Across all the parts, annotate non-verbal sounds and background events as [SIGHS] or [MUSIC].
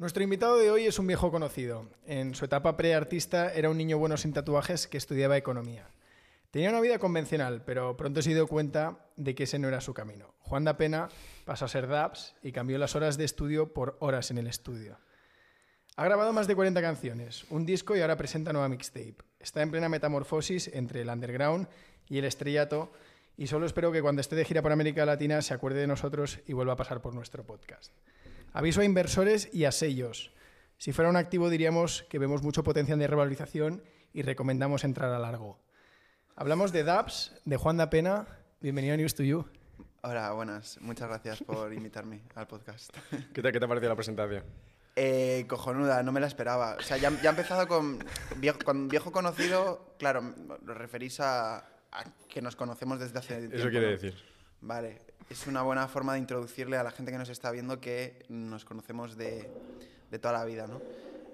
Nuestro invitado de hoy es un viejo conocido. En su etapa pre-artista era un niño bueno sin tatuajes que estudiaba economía. Tenía una vida convencional, pero pronto se dio cuenta de que ese no era su camino. Juan da Pena pasó a ser DAPS y cambió las horas de estudio por horas en el estudio. Ha grabado más de 40 canciones, un disco y ahora presenta nueva mixtape. Está en plena metamorfosis entre el underground y el estrellato y solo espero que cuando esté de gira por América Latina se acuerde de nosotros y vuelva a pasar por nuestro podcast. Aviso a inversores y a sellos. Si fuera un activo diríamos que vemos mucho potencial de revalorización y recomendamos entrar a largo. Hablamos de DAPS, de Juan da Pena. Bienvenido a News to You. Hola, buenas. Muchas gracias por [LAUGHS] invitarme al podcast. [LAUGHS] ¿Qué te, qué te ha parecido la presentación? Eh, cojonuda, no me la esperaba. O sea, ya, ya he empezado con viejo, con viejo conocido, claro, lo referís a, a que nos conocemos desde hace tiempo. Eso quiere ¿no? decir. Vale, es una buena forma de introducirle a la gente que nos está viendo que nos conocemos de, de toda la vida, ¿no?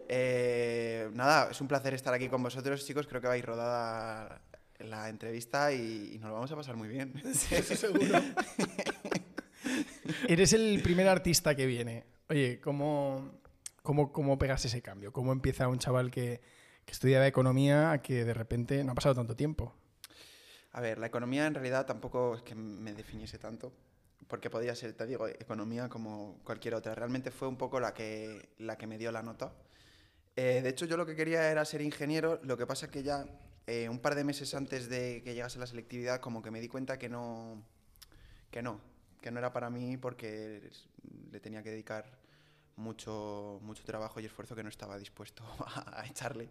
Eh, nada, es un placer estar aquí con vosotros, chicos. Creo que vais rodada la entrevista y, y nos lo vamos a pasar muy bien. [LAUGHS] Eso seguro. [LAUGHS] Eres el primer artista que viene. Oye, ¿cómo, cómo, cómo pegas ese cambio? ¿Cómo empieza un chaval que, que estudiaba economía a que de repente no ha pasado tanto tiempo? A ver, la economía en realidad tampoco es que me definiese tanto, porque podía ser, te digo, economía como cualquier otra. Realmente fue un poco la que, la que me dio la nota. Eh, de hecho, yo lo que quería era ser ingeniero, lo que pasa que ya eh, un par de meses antes de que llegase la selectividad, como que me di cuenta que no, que no, que no era para mí porque le tenía que dedicar mucho, mucho trabajo y esfuerzo que no estaba dispuesto a, [LAUGHS] a echarle.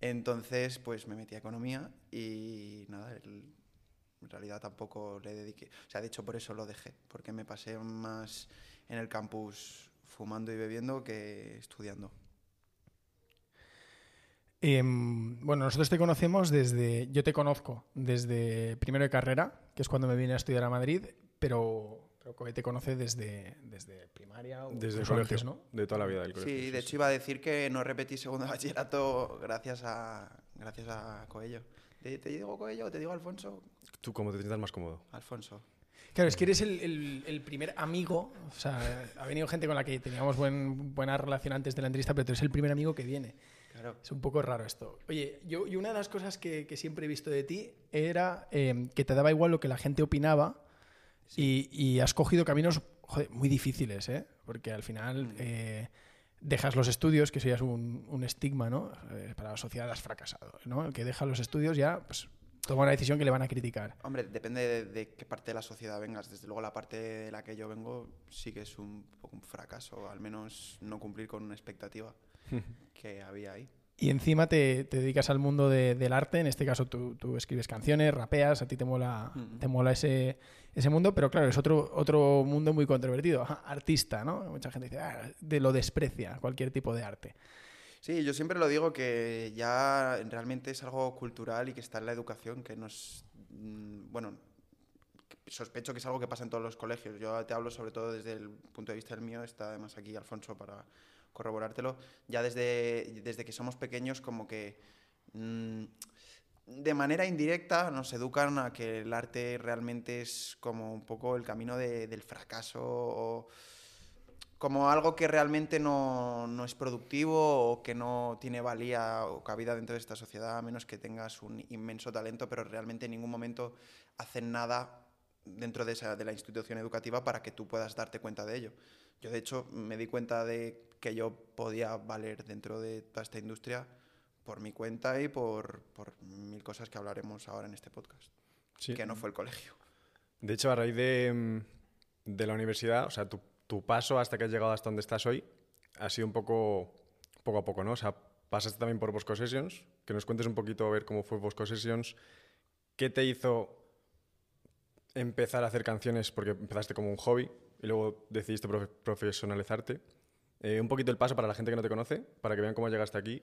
Entonces, pues me metí a economía y nada, en realidad tampoco le dediqué. O sea, de hecho, por eso lo dejé, porque me pasé más en el campus fumando y bebiendo que estudiando. Em, bueno, nosotros te conocemos desde, yo te conozco desde primero de carrera, que es cuando me vine a estudiar a Madrid, pero, pero Coe te conoce desde, desde primaria o Desde el colegio, ¿no? de toda la vida del colegio. Sí, de hecho iba a decir que no repetí segundo de [LAUGHS] bachillerato gracias a, gracias a Coello. ¿Te, te digo Coello o te digo Alfonso? Tú cómo te sientas más cómodo. Alfonso. Claro, es que eres el, el- el primer amigo, o sea, ha venido gente con la que teníamos buen- buena relación antes de la entrevista, pero tú eres el primer amigo que viene. Claro. Es un poco raro esto. Oye, yo, y una de las cosas que, que siempre he visto de ti era eh, que te daba igual lo que la gente opinaba y, y has cogido caminos joder, muy difíciles, ¿eh? Porque al final eh, dejas los estudios, que es un, un estigma, ¿no? Eh, para la sociedad has fracasado, ¿no? El que deja los estudios ya, pues, toma una decisión que le van a criticar. Hombre, depende de, de qué parte de la sociedad vengas. Desde luego la parte de la que yo vengo sí que es un poco un fracaso, al menos no cumplir con una expectativa [LAUGHS] que había ahí. Y encima te, te dedicas al mundo de- del arte, en este caso tú, tú escribes canciones, rapeas, a ti te mola, Mm. te mola ese, ese mundo, pero claro, es otro, otro mundo muy controvertido. Artista, ¿no? Mucha gente dice, "Ah, de lo desprecia cualquier tipo de arte. Sí, yo siempre lo digo que ya realmente es algo cultural y que está en la educación, que nos... mm, Bueno, sospecho que es algo que pasa en todos los colegios. Yo te hablo sobre todo desde el punto de vista del mío, está además aquí Alfonso para corroborártelo. Ya desde, desde que somos pequeños como que... mm, de manera indirecta nos educan a que el arte realmente es como un poco el camino de- del fracaso como algo que realmente no, no es productivo o que no tiene valía o cabida dentro de esta sociedad, a menos que tengas un inmenso talento, pero realmente en ningún momento hacen nada dentro de, esa, de la institución educativa para que tú puedas darte cuenta de ello. Yo, de hecho, me di cuenta de que yo podía valer dentro de toda esta industria por mi cuenta y por, por mil cosas que hablaremos ahora en este podcast, Sí. que no fue el colegio. De hecho, a raíz de, de la universidad, o sea, tu, tu paso hasta que has llegado hasta donde estás hoy ha sido un poco poco a poco, ¿no? O sea, pasaste también por Bosco Sessions, que nos cuentes un poquito a ver cómo fue Bosco Sessions, qué te hizo empezar a hacer canciones, porque empezaste como un hobby y luego decidiste profe- profesionalizarte. Eh, un poquito el paso para la gente que no te conoce, para que vean cómo llegaste aquí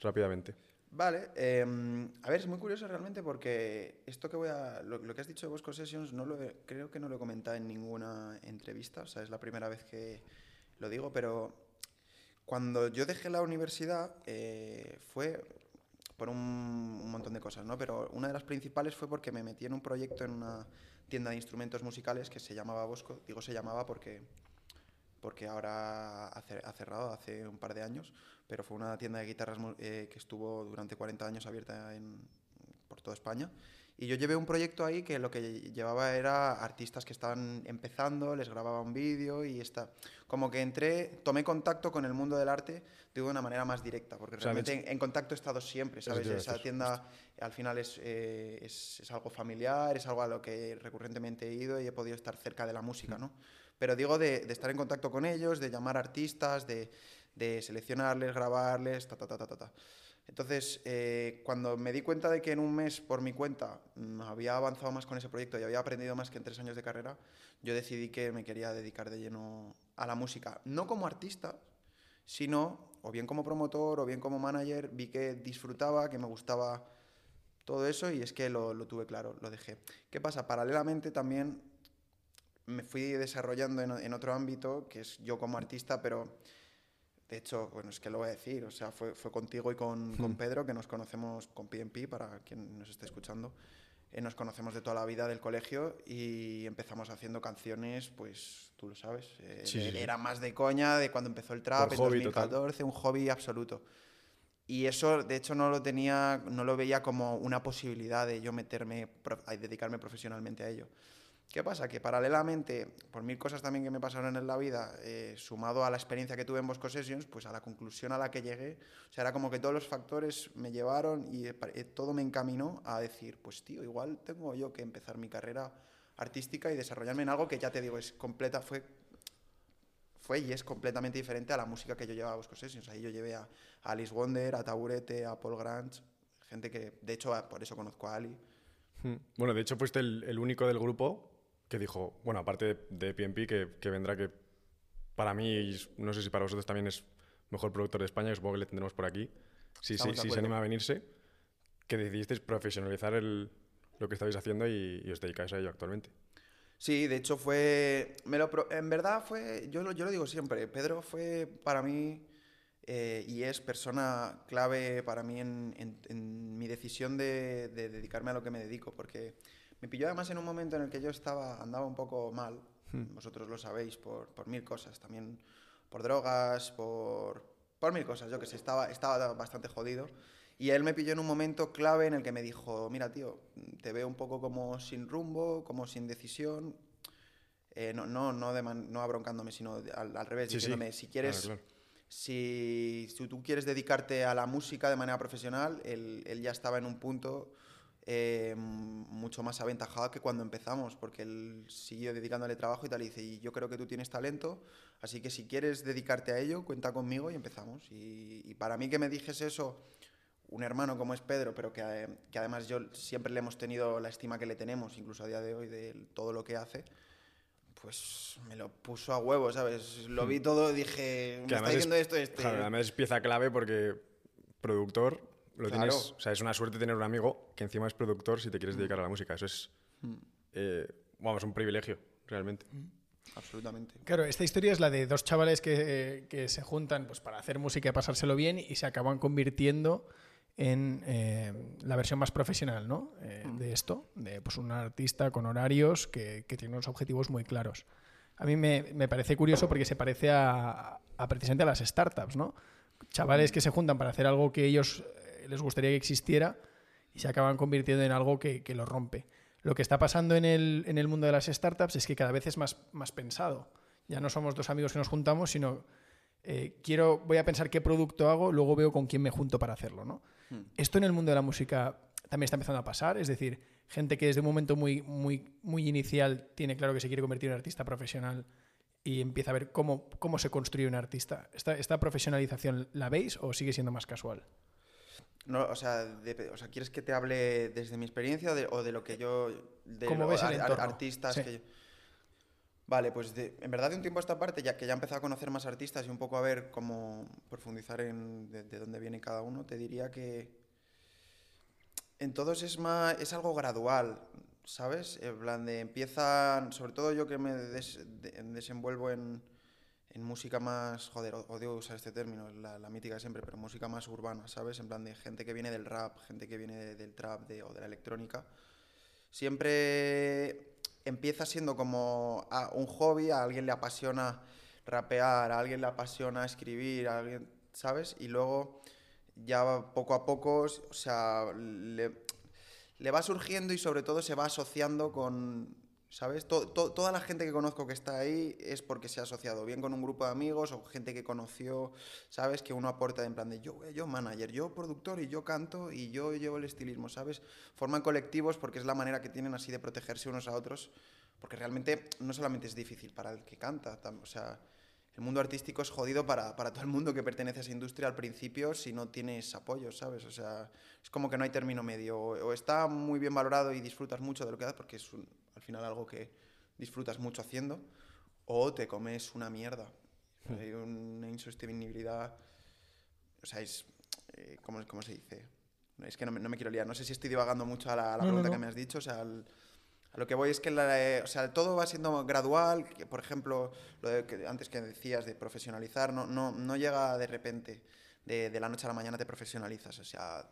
rápidamente. Vale, em, a ver, es muy curioso realmente porque esto que voy a. Lo, que has dicho de Bosco Sessions no lo creo que no lo he comentado en ninguna entrevista, o sea, es la primera vez que lo digo, pero cuando yo dejé la universidad eh, fue por un, un montón de cosas, ¿no? Pero una de las principales fue porque me metí en un proyecto en una tienda de instrumentos musicales que se llamaba Bosco. Digo se llamaba porque porque ahora ha cerrado hace un par de años, pero fue una tienda de guitarras eh, que estuvo durante 40 años abierta por toda España. Y yo llevé un proyecto ahí que lo que llevaba era artistas que estaban empezando, les grababa un vídeo y está. Como que entré, tomé contacto con el mundo del arte de una manera más directa, porque realmente en, contacto he estado siempre, ¿sabes? Esa tienda al final es, eh, es, es, algo familiar, es algo a lo que recurrentemente he ido y he podido estar cerca de la música, ¿no? Pero digo de, estar en contacto con ellos, de llamar artistas, de, seleccionarles, grabarles, ta, ta, ta, ta, ta. ta. Entonces, eh, cuando me di cuenta de que en un mes, por mi cuenta, mm, había avanzado más con ese proyecto y había aprendido más que en tres años de carrera, yo decidí que me quería dedicar de lleno a la música. No como artista, sino, o bien como promotor, o bien como manager, vi que disfrutaba, que me gustaba todo eso y es que lo, tuve claro, lo dejé. ¿Qué pasa? Paralelamente también me fui desarrollando en, en otro ámbito, que es yo como artista, pero de hecho, bueno, es que lo voy a decir, o sea, fue, fue contigo y con, con, hmm. Pedro, que nos conocemos con PNP, para quien nos esté escuchando. Eh, nos conocemos de toda la vida del colegio y empezamos haciendo canciones, pues tú lo sabes. Eh, era más de coña de cuando empezó el trap en 2014, un hobby absoluto. Y eso, de hecho, no lo tenía, no lo veía como una posibilidad de yo meterme, a dedicarme profesionalmente a ello. ¿Qué pasa? Que paralelamente, por mil cosas también que me pasaron en la vida, eh, sumado a la experiencia que tuve en Bosco Sessions, pues a la conclusión a la que llegué, o sea, era como que todos los factores me llevaron y eh, todo me encaminó a decir, pues tío, igual tengo yo que empezar mi carrera artística y desarrollarme en algo que ya te digo, es completa, fue, fue y es completamente diferente a la música que yo llevaba a Bosco Sessions. Ahí yo llevé a, Alice Wonder, a Taburete, a Paul Grange, gente que, de hecho, por eso conozco a Ali. Hmm. Bueno, de hecho fuiste el, el único del grupo que dijo, bueno, aparte de, PNP, que, que, vendrá que para mí, no sé si para vosotros también es mejor productor de España, supongo que le tendremos por aquí, si, si, si se anima a venirse, que decidisteis profesionalizar el, lo que estáis haciendo y, os dedicáis a ello actualmente. Sí, de hecho fue, me lo, en verdad fue, yo lo, yo lo digo siempre, Pedro fue para mí eh, y es persona clave para mí en, en, mi decisión de, de, dedicarme a lo que me dedico, porque me pilló además en un momento en el que yo estaba, andaba un poco mal, hmm. vosotros lo sabéis, por, por, mil cosas, también por drogas, por, por mil cosas, yo que sé, estaba, estaba bastante jodido. Y él me pilló en un momento clave en el que me dijo, mira tío, te veo un poco como sin rumbo, como sin decisión, eh, no, no, no, de no abroncándome, sino al, revés, diciéndome, si quieres... Si, si, tú quieres dedicarte a la música de manera profesional, él, él ya estaba en un punto eh, mucho más aventajada que cuando empezamos, porque él siguió dedicándole trabajo y tal, y dice, y yo creo que tú tienes talento, así que si quieres dedicarte a ello, cuenta conmigo y empezamos. Y, para mí que me dijes eso, un hermano como es Pedro, pero que, que, además yo siempre le hemos tenido la estima que le tenemos, incluso a día de hoy, de todo lo que hace, pues me lo puso a huevo, ¿sabes? Lo vi hmm. todo, dije, me está diciendo esto, este... Claro, además es pieza clave porque productor lo tienes, o sea, es una suerte tener un amigo que encima es productor si te quieres dedicar a la música. Eso es, mm. eh, vamos, un privilegio, realmente. Mm. Absolutamente. Claro, esta historia es la de dos chavales que, que, se juntan pues, para hacer música y pasárselo bien y se acaban convirtiendo en eh, la versión más profesional ¿no? Eh, mm. de esto, de pues, un artista con horarios que, que, tiene unos objetivos muy claros. A mí me, me parece curioso porque se parece a, a, precisamente a las startups, ¿no? Chavales que se juntan para hacer algo que ellos les gustaría que existiera y se acaban convirtiendo en algo que, lo rompe. Lo que está pasando en el, en el, mundo de las startups es que cada vez es más, más pensado. Ya no somos dos amigos que nos juntamos, sino eh, quiero, voy a pensar qué producto hago, luego veo con quién me junto para hacerlo. ¿no? Hmm. Esto en el mundo de la música también está empezando a pasar, es decir, gente que desde un momento muy, muy, muy inicial tiene claro que se quiere convertir en artista profesional y empieza a ver cómo, cómo se construye un artista. ¿Esta, ¿Esta profesionalización la veis o sigue siendo más casual? No, o, sea, o sea, ¿quieres que te hable desde mi experiencia o de lo que yo... De ¿Cómo ves el artistas que yo... Vale, pues en verdad de un tiempo a esta parte, ya que ya he empezado a conocer más artistas y un poco a ver cómo profundizar en de, dónde viene cada uno, te diría que en todos es, más, es algo gradual, ¿sabes? En plan de empiezan, sobre todo yo que me desenvuelvo en, en música más, joder, odio usar este término, la, mítica siempre, pero música más urbana, ¿sabes? En plan de gente que viene del rap, gente que viene del trap de, o de la electrónica. Siempre empieza siendo como un hobby, a alguien le apasiona rapear, a alguien le apasiona escribir, a alguien, ¿sabes? Y luego ya poco a poco, o sea, le va surgiendo y sobre todo se va asociando con, ¿sabes? To- to- toda la gente que conozco que está ahí es porque se ha asociado bien con un grupo de amigos o gente que conoció, ¿sabes? Que uno aporta en plan de yo, yo manager, yo productor y yo canto y yo llevo el estilismo, ¿sabes? Forman colectivos porque es la manera que tienen así de protegerse unos a otros, porque realmente no solamente es difícil para el que canta, o sea, el mundo artístico es jodido para, para todo el mundo que pertenece a esa industria al principio si no tienes apoyo, ¿sabes? O sea, es como que no hay término medio. O, o está muy bien valorado y disfrutas mucho de lo que haces, porque es un- al final algo que disfrutas mucho haciendo, o te comes una mierda. Hay una insostenibilidad. O sea, es. eh, ¿cómo, cómo se dice? Es que no me, no me quiero liar. No sé si estoy divagando mucho a la, a la No, no, pregunta no. que me has dicho. O sea, a lo que voy es que la, eh, o sea, todo va siendo gradual, que, por ejemplo, lo de que antes que decías de profesionalizar, no, no, no llega de repente, de, de la noche a la mañana te profesionalizas, o sea,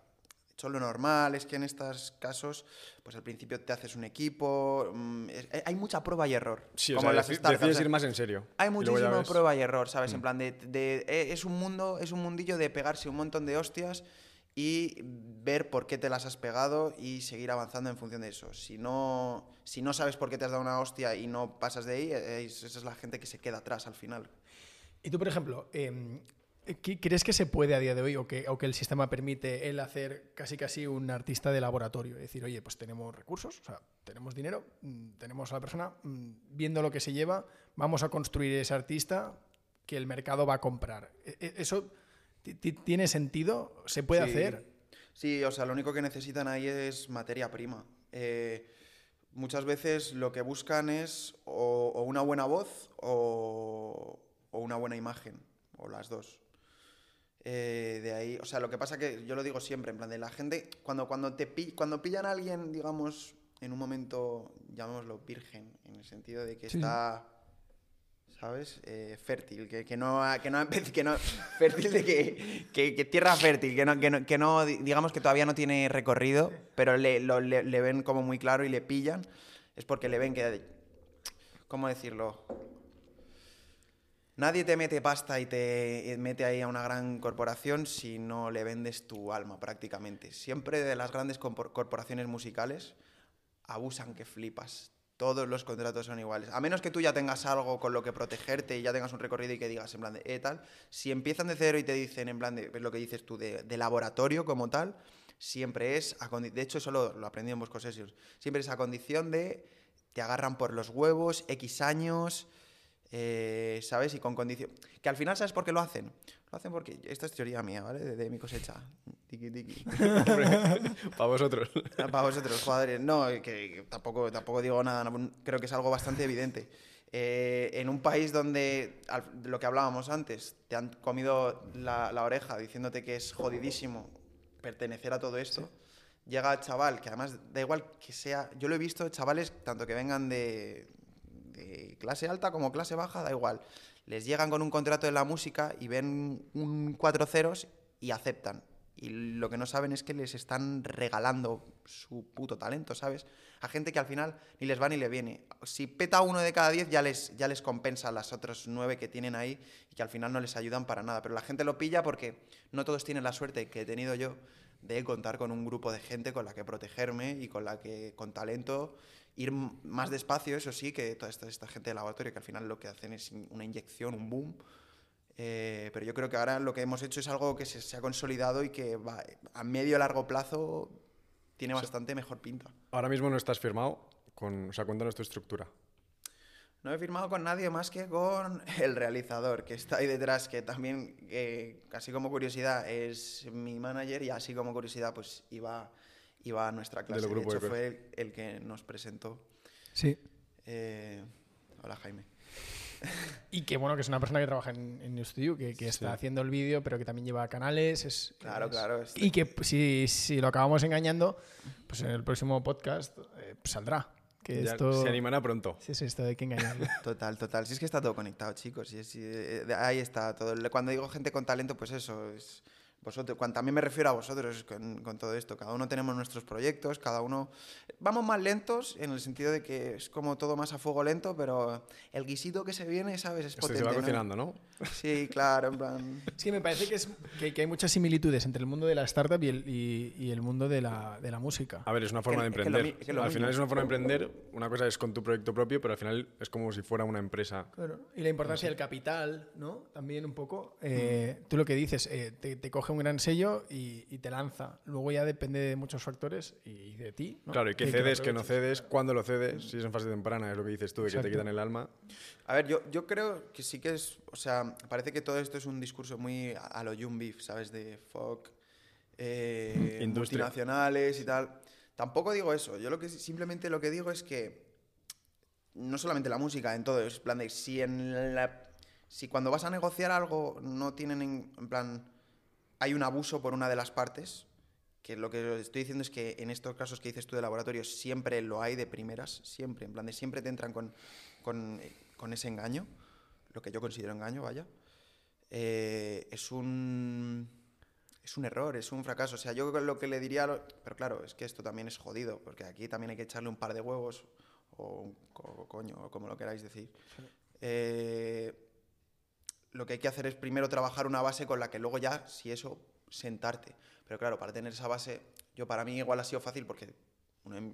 son lo normal, es que en estos casos, pues al principio te haces un equipo, mm, es- hay mucha prueba y error, Sí, o como sea, en las deci- startups, decides o sea, ir más en serio. hay muchísima prueba y error, ¿sabes? En plan de, de- eh, es un mundo, es un mundillo de pegarse un montón de hostias y ver por qué te las has pegado y seguir avanzando en función de eso. Si no, si no sabes por qué te has dado una hostia y no pasas de ahí, eh, es- esa es la gente que se queda atrás al final. Y tú, por ejemplo, eh, ¿qué- ¿crees que se puede a día de hoy o que, o que el sistema permite el hacer casi casi un artista de laboratorio? Es decir, oye, pues tenemos recursos, o sea, tenemos dinero, mm, tenemos a la persona, mm, viendo lo que se lleva, vamos a construir ese artista que el mercado va a comprar. E- e- ¿Eso ti- ti- tiene sentido? ¿Se puede Sí. hacer? Sí, o sea, lo único que necesitan ahí es materia prima. Eh, muchas veces lo que buscan es o, o una buena voz o, o una buena imagen, o las dos. Eh, de ahí, o sea, lo que pasa que yo lo digo siempre, en plan de la gente, cuando, cuando, te cuando pillan a alguien, digamos, en un momento, llamémoslo virgen, en el sentido de que Sí, está, ¿sabes? Eh, fértil, que, que no ha, que no ha que no, fértil de que, que, que tierra fértil, que no, que, no, que no, di- digamos que todavía no tiene recorrido, pero le, lo- le, le ven como muy claro y le pillan, es porque le ven que, ¿cómo decirlo? Nadie te mete pasta y te mete ahí a una gran corporación si no le vendes tu alma prácticamente. Siempre de las grandes corporaciones musicales abusan que flipas. Todos los contratos son iguales. A menos que tú ya tengas algo con lo que protegerte y ya tengas un recorrido y que digas en plan de eh, tal. Si empiezan de cero y te dicen en plan de lo que dices tú de, laboratorio como tal, siempre es a de hecho eso lo, lo aprendí en Bosco Sessions. Siempre es a condición de te agarran por los huevos X años. Eh, ¿Sabes? Y con condición. Que al final, ¿sabes por qué lo hacen? Lo hacen porque. Esta es teoría mía, ¿vale? De, de mi cosecha. Tiki, tiki. [LAUGHS] Para vosotros. Para vosotros, jugadores. No, que, que tampoco, tampoco digo nada, creo que es algo bastante evidente. Eh, en un país donde, al- lo que hablábamos antes, te han comido la, la oreja diciéndote que es jodidísimo pertenecer a todo esto, llega el chaval, que además da igual que sea, yo lo he visto, chavales, tanto que vengan de, de clase alta como clase baja, da igual. Les llegan con un contrato de la música y ven un cuatro ceros y aceptan. Y lo que no saben es que les están regalando su puto talento, ¿sabes? A gente que al final ni les va ni le viene. Si peta uno de cada diez, ya les, ya les compensa las otras nueve que tienen ahí y que al final no les ayudan para nada. Pero la gente lo pilla porque no todos tienen la suerte que he tenido yo de contar con un grupo de gente con la que protegerme y con la que, con talento, ir más despacio, eso sí, que toda esta, esta gente de laboratorio que al final lo que hacen es una inyección, un boom. Eh, pero yo creo que ahora lo que hemos hecho es algo que se, se ha consolidado y que va, a medio y largo plazo tiene bastante mejor pinta. Ahora mismo no estás firmado. Con, o sea, cuéntanos tu estructura. No he firmado con nadie más que con el realizador que está ahí detrás, que también, eh, así como curiosidad, es mi manager y así como curiosidad, pues iba, iba a nuestra clase. De hecho, de fue el, el que nos presentó. Sí. Eh, hola, Jaime. [LAUGHS] Y que bueno, que es una persona que trabaja en, en estudio, que, que está haciendo el vídeo, pero que también lleva canales. Es, Claro, es- claro, este- Y que si, si lo acabamos engañando, pues en el próximo podcast eh, saldrá. Que Ya esto. Se animará pronto. Sí, sí, esto hay que engañarlo. [LAUGHS] Total, total. Si es que está todo conectado, chicos. Si eh, ahí está todo. Cuando digo gente con talento, pues eso. Es, vosotros, cuando, también me refiero a vosotros con, con, todo esto. Cada uno tenemos nuestros proyectos, cada uno... Vamos más lentos en el sentido de que es como todo más a fuego lento, pero el guisito que se viene, ¿sabes? Es potente. Se va cocinando, ¿no? Sí, claro, en plan... Sí, me parece que, es, que, que, hay muchas similitudes entre el mundo de la startup y el, y, y el mundo de la, de la, música. A ver, es una forma de emprender. Que lo, al final es una forma de emprender. Una cosa es con tu proyecto propio, pero al final es como si fuera una empresa. Claro. Y la importancia del capital, ¿no? También un poco. Eh, mm. Tú lo que dices, eh, te, te coge un gran sello y, y, te lanza. Luego ya depende de muchos factores y de ti. ¿no? Claro, y que cedes, que, no cedes, cuándo lo cedes, si es en fase temprana, es lo que dices tú, de Exacto. que te quitan el alma. A ver, yo, yo creo que sí que es, o sea, parece que todo esto es un discurso muy a lo Young Beef, ¿sabes? De fuck, eh, multinacionales y tal. Tampoco digo eso, yo lo que simplemente lo que digo es que no solamente la música, en todo, es plan de si en la, si cuando vas a negociar algo no tienen en, en plan hay un abuso por una de las partes, que lo que estoy diciendo es que en estos casos que dices tú de laboratorio siempre lo hay de primeras, siempre, en plan de siempre te entran con, con, con ese engaño, lo que yo considero engaño, vaya, eh, es un es un error, es un fracaso. O sea, yo lo que le diría, pero claro, es que esto también es jodido, porque aquí también hay que echarle un par de huevos, o, un co coño, o como lo queráis decir. Sí. Eh, lo que hay que hacer es primero trabajar una base con la que luego ya, si eso, sentarte. Pero claro, para tener esa base, yo para mí igual ha sido fácil porque uno de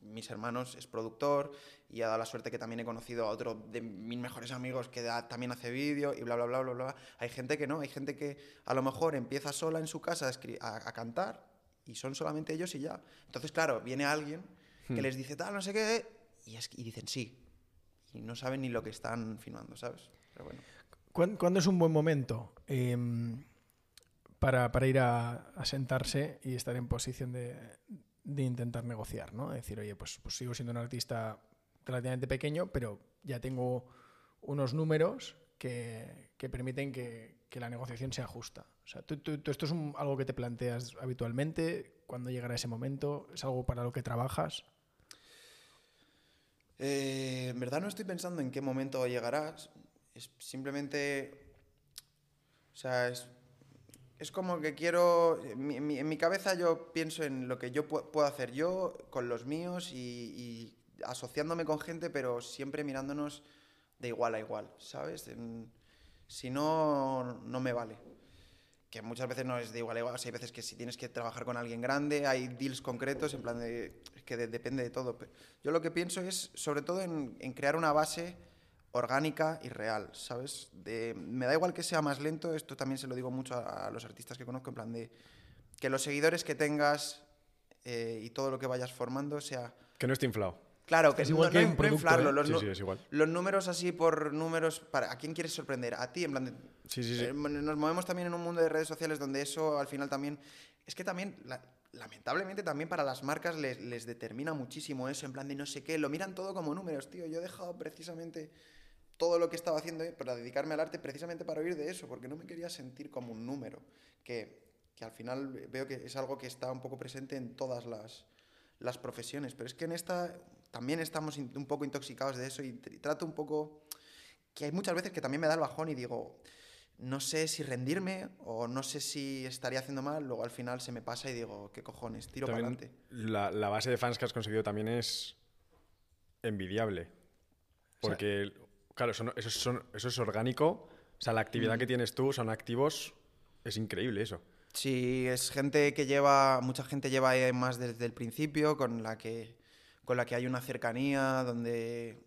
mis hermanos es productor y ha dado la suerte que también he conocido a otro de mis mejores amigos que da, también hace vídeo y bla, bla, bla, bla, bla. Hay gente que no, hay gente que a lo mejor empieza sola en su casa a, a, a cantar y son solamente ellos y ya. Entonces, claro, viene alguien que hmm. les dice tal, no sé qué, y, es, y dicen sí. Y no saben ni lo que están filmando, ¿sabes? Pero bueno. ¿Cuándo, ¿Cuándo, es un buen momento eh, para, para, ir a, sentarse y estar en posición de, de, intentar negociar? ¿no? Decir, oye, pues, pues, sigo siendo un artista relativamente pequeño, pero ya tengo unos números que, que permiten que, la negociación sea justa. O sea, ¿tú, esto es algo que te planteas habitualmente? ¿Cuándo llegará ese momento? ¿Es algo para lo que trabajas? Eh, en verdad no estoy pensando en qué momento llegarás es simplemente, o sea, es, es como que quiero, en mi, en mi, cabeza yo pienso en lo que yo pu puedo hacer yo con los míos y, asociándome con gente, pero siempre mirándonos de igual a igual, ¿sabes? Si no, no me vale. Que muchas veces no es de igual a igual, o hay veces que si tienes que trabajar con alguien grande, hay deals concretos, en plan de, que de, depende de todo. Yo lo que pienso es, sobre todo, en, en crear una base orgánica y real, ¿sabes? De, me da igual que sea más lento, esto también se lo digo mucho a, a los artistas que conozco, en plan de que los seguidores que tengas eh, y todo lo que vayas formando sea... Que no esté inflado. Claro, que es igual no, que no, un producto, inflarlo. ¿eh? Los, sí, sí, es igual. los, números así por números, para, ¿a quién quieres sorprender? A ti, en plan de, sí, sí, sí. Eh, nos movemos también en un mundo de redes sociales donde eso al final también... Es que también, la, lamentablemente también para las marcas les, les determina muchísimo eso, en plan de no sé qué, lo miran todo como números, tío. Yo he dejado precisamente todo lo que estaba haciendo para dedicarme al arte precisamente para oír de eso, porque no me quería sentir como un número, que, que al final veo que es algo que está un poco presente en todas las, las profesiones, pero es que en esta también estamos un poco intoxicados de eso y, y trato un poco que hay muchas veces que también me da el bajón y digo, no sé si rendirme o no sé si estaría haciendo mal, luego al final se me pasa y digo, ¿qué cojones? Tiro para adelante. La, la, base de fans que has conseguido también es envidiable. Porque, o sea, claro, eso, eso, son, eso, es orgánico. O sea, la actividad mm. que tienes tú son activos. Es increíble eso. Sí, es gente que lleva, mucha gente lleva más desde el principio, con la que, con la que hay una cercanía, donde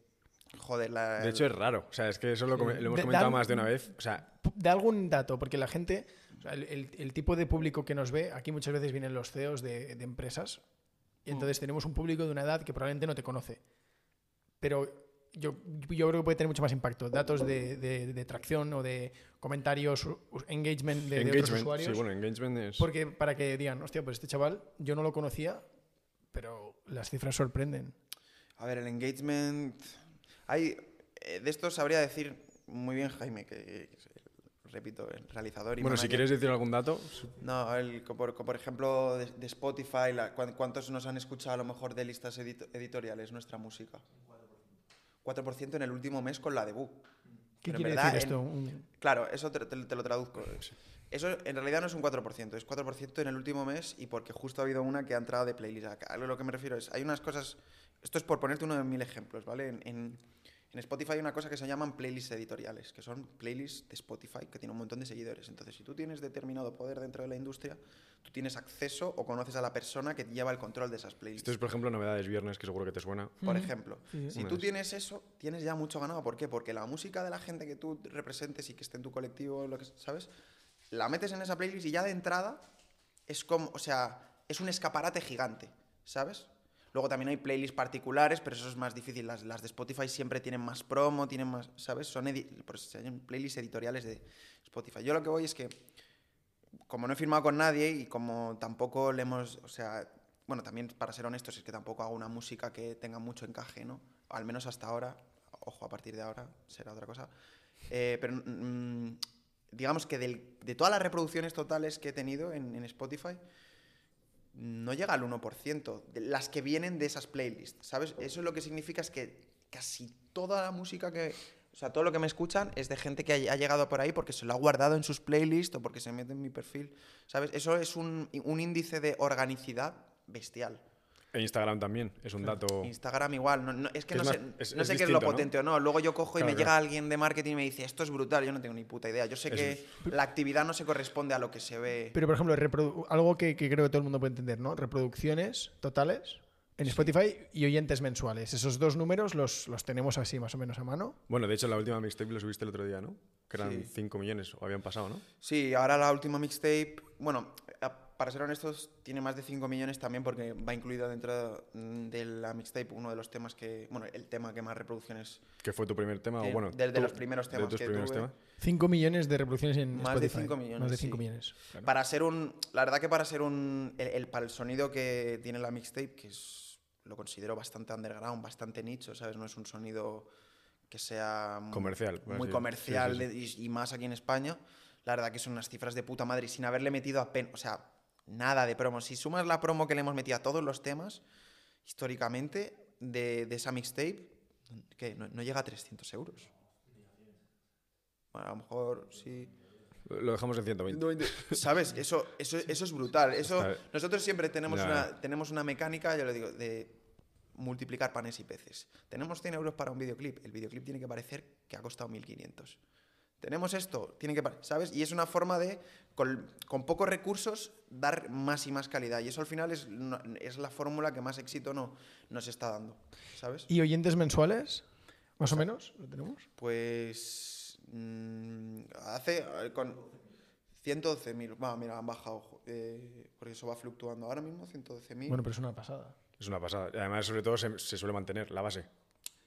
Joder, la... De hecho es raro, o sea, es que eso lo, lo hemos de, comentado más de una vez. O sea... De algún dato, porque la gente, o sea, el, el, el, tipo de público que nos ve, aquí muchas veces vienen los CEOs de, de empresas, y entonces mm. tenemos un público de una edad que probablemente no te conoce. Pero yo, yo creo que puede tener mucho más impacto. Datos de, de, de tracción o de comentarios, engagement de, engagement, otros usuarios. Sí, bueno, engagement es... Porque para que digan, hostia, pues este chaval yo no lo conocía, pero las cifras sorprenden. A ver, el engagement hay, eh, de esto sabría decir muy bien Jaime, que, que repito, el realizador. Y bueno, manager. si quieres decir algún dato. No, el, por, por, ejemplo, de, de Spotify, la, ¿cuántos nos han escuchado a lo mejor de listas edit editoriales nuestra música? 4%. 4% en el último mes con la debut. ¿Qué Pero quiere verdad, decir esto? Claro, eso te, te- te lo traduzco. Eso en realidad no es un 4%, es 4% en el último mes y porque justo ha habido una que ha entrado de playlist. A a lo que me refiero es, hay unas cosas, esto es por ponerte uno de mil ejemplos, ¿vale? En, en- en Spotify hay una cosa que se llaman playlists editoriales, que son playlists de Spotify que tienen un montón de seguidores. Entonces, si tú tienes determinado poder dentro de la industria, tú tienes acceso o conoces a la persona que lleva el control de esas playlists. Esto es, por ejemplo, novedades viernes, que seguro que te suena. Por ejemplo, Sí, si tú tienes eso, tienes ya mucho ganado. ¿Por qué? Porque la música de la gente que tú representes y que esté en tu colectivo, lo que, ¿sabes? La metes en esa playlist y ya de entrada es como, o sea, es un escaparate gigante, ¿sabes? Luego también hay playlists particulares, pero eso es más difícil. Las, las de Spotify siempre tienen más promo, tienen más, ¿sabes? Son se llaman playlists editoriales de Spotify. Yo lo que voy es que, como no he firmado con nadie y como tampoco le hemos, o sea, bueno, también para ser honestos es que tampoco hago una música que tenga mucho encaje, ¿no? Al menos hasta ahora, ojo, a partir de ahora será otra cosa. Eh, pero mm, digamos que del- de todas las reproducciones totales que he tenido en, en Spotify, no llega al 1% de las que vienen de esas playlists, ¿sabes? Eso lo que significa es que casi toda la música que... O sea, todo lo que me escuchan es de gente que ha llegado por ahí porque se lo ha guardado en sus playlists o porque se mete en mi perfil, ¿sabes? Eso es un, un índice de organicidad bestial. En Instagram también, es un dato... Instagram igual, no, no- es que Es no más- sé, es- no es sé qué es lo potente o no. Luego yo cojo y Claro, me llega claro. alguien de marketing y me dice, esto es brutal, yo no tengo ni puta idea. Yo sé que la actividad no se corresponde a lo que se ve. Pero, por ejemplo, algo que, que creo que todo el mundo puede entender, ¿no? Reproducciones totales en Spotify y oyentes mensuales. Esos dos números los, los tenemos así más o menos a mano. Bueno, de hecho, la última mixtape lo subiste el otro día, ¿no? Que eran Sí. 5 millones, o habían pasado, ¿no? Sí, ahora la última mixtape, bueno, para ser honestos, tiene más de 5 millones también porque va incluido dentro de la mixtape uno de los temas que, bueno, el tema que más reproducciones, Que fue tu primer tema, o bueno... del- de tú- los primeros temas de tus que primeros tuve. temas. 5 millones de reproducciones en Más de Spotify. cinco millones, Más de sí. 5 millones. claro. Para ser un. La verdad que para ser un. El, el- para el sonido que tiene la mixtape, que es. Lo considero bastante underground, bastante nicho, ¿sabes? No es un sonido que sea. Comercial, Muy comercial sí, de- y, y más aquí en España. La verdad que son unas cifras de puta madre y sin haberle metido apenas. O sea, nada de promo. Si sumas la promo que le hemos metido a todos los temas, históricamente, de, de esa mixtape, que no, no llega a 300 euros. Bueno, a lo mejor sí. Lo dejamos en 120. [LAUGHS] ¿Sabes? Eso, eso, eso es brutal. Eso, nosotros siempre tenemos una, tenemos una mecánica, yo le digo, de multiplicar panes y peces. Tenemos 100 euros para un videoclip. El videoclip tiene que parecer que ha costado 1.500. Tenemos esto, tiene que ¿sabes? Y es una forma de, con, con pocos recursos, dar más y más calidad. Y eso al final es, es la fórmula que más éxito no, nos está dando, ¿sabes? ¿Y oyentes mensuales? ¿Más o menos? ¿Lo tenemos? Pues mm, hace eh, con 112.000, va, mira, han bajado, eh, porque eso va fluctuando. Ahora mismo 112.000. Bueno, pero es una pasada. Es una pasada. Y además, sobre todo, se, se suele mantener la base.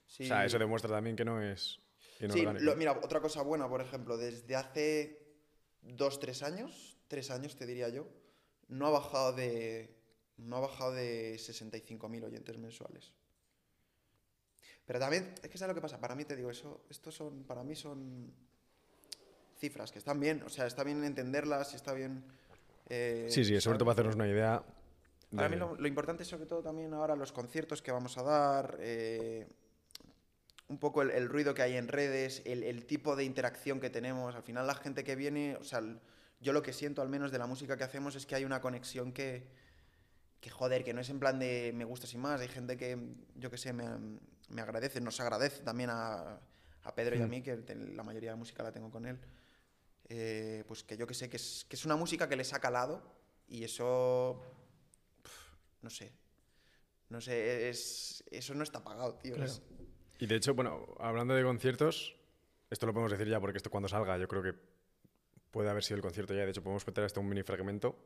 sí, O sea, eso demuestra también que no es sí, lo- mira, otra cosa buena, por ejemplo, desde hace dos, tres años, tres años te diría yo, no ha bajado de, no ha bajado de 65.000 oyentes mensuales. Pero también, es que sabes lo que pasa, para mí te digo, eso, estos son, para mí son cifras que están bien, o sea, está bien entenderlas y está bien... eh, Sí, sí, sobre todo para hacernos una idea. Para de- mí lo, lo importante es sobre todo también ahora los conciertos que vamos a dar, eh, un poco el, el ruido que hay en redes, el, el tipo de interacción que tenemos. Al final la gente que viene, o sea, yo lo que siento al menos de la música que hacemos es que hay una conexión que, que joder, que no es en plan de me gusta sin más. Hay gente que, yo que sé, me, me agradece, nos agradece también a, a Pedro y a Mm. mí, que la mayoría de música la tengo con él. Eh, pues que yo que sé, que es, que es una música que les ha calado y eso, pf, no sé, no sé, es, eso no está pagado, tío. Claro. es- Y de hecho, bueno, hablando de conciertos, esto lo podemos decir ya porque esto cuando salga, yo creo que puede haber sido el concierto ya. De hecho, podemos meter hasta un mini fragmento.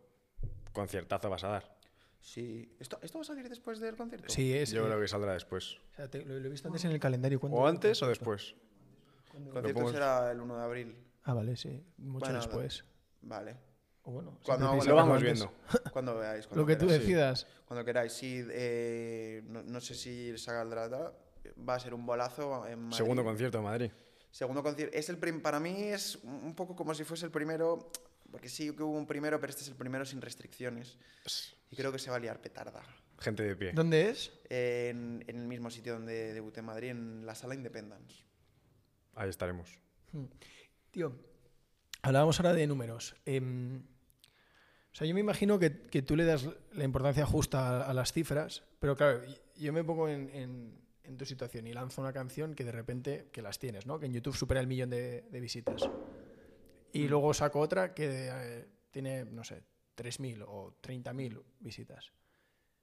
Conciertazo vas a dar. sí. ¿Esto, ¿Esto va a salir después del concierto? Sí, es. Yo creo que saldrá después. o sea, te- lo, lo he visto antes en el calendario. ¿cuándo- O antes o después. El concierto será el 1 de abril. Ah, vale, sí. Mucho Bueno, después. Vale. O bueno, Cuando- lo vamos viendo. [LAUGHS] Cuando veáis. cuando Lo que tú decidas. Cuando queráis, sí. eh, no, no sé si saldrá. Va a ser un bolazo en Madrid. Segundo concierto de Madrid. Segundo concierto. Es el prim- para mí es un poco como si fuese el primero, porque sí que hubo un primero, pero este es el primero sin restricciones. Y creo que se va a liar petarda. Gente de pie. ¿Dónde es? En, en el mismo sitio donde debuté en Madrid, en la sala Independence. Ahí estaremos. Tío, hablábamos ahora de números. Em, o sea, yo me imagino que, que tú le das la importancia justa a, a las cifras, pero claro, yo me pongo en, en- en tu situación y lanzo una canción que de repente, que las tienes, ¿no? Que en YouTube supera el millón de, de visitas. Y luego saco otra que eh, tiene, no sé, 3.000 o 30.000 visitas.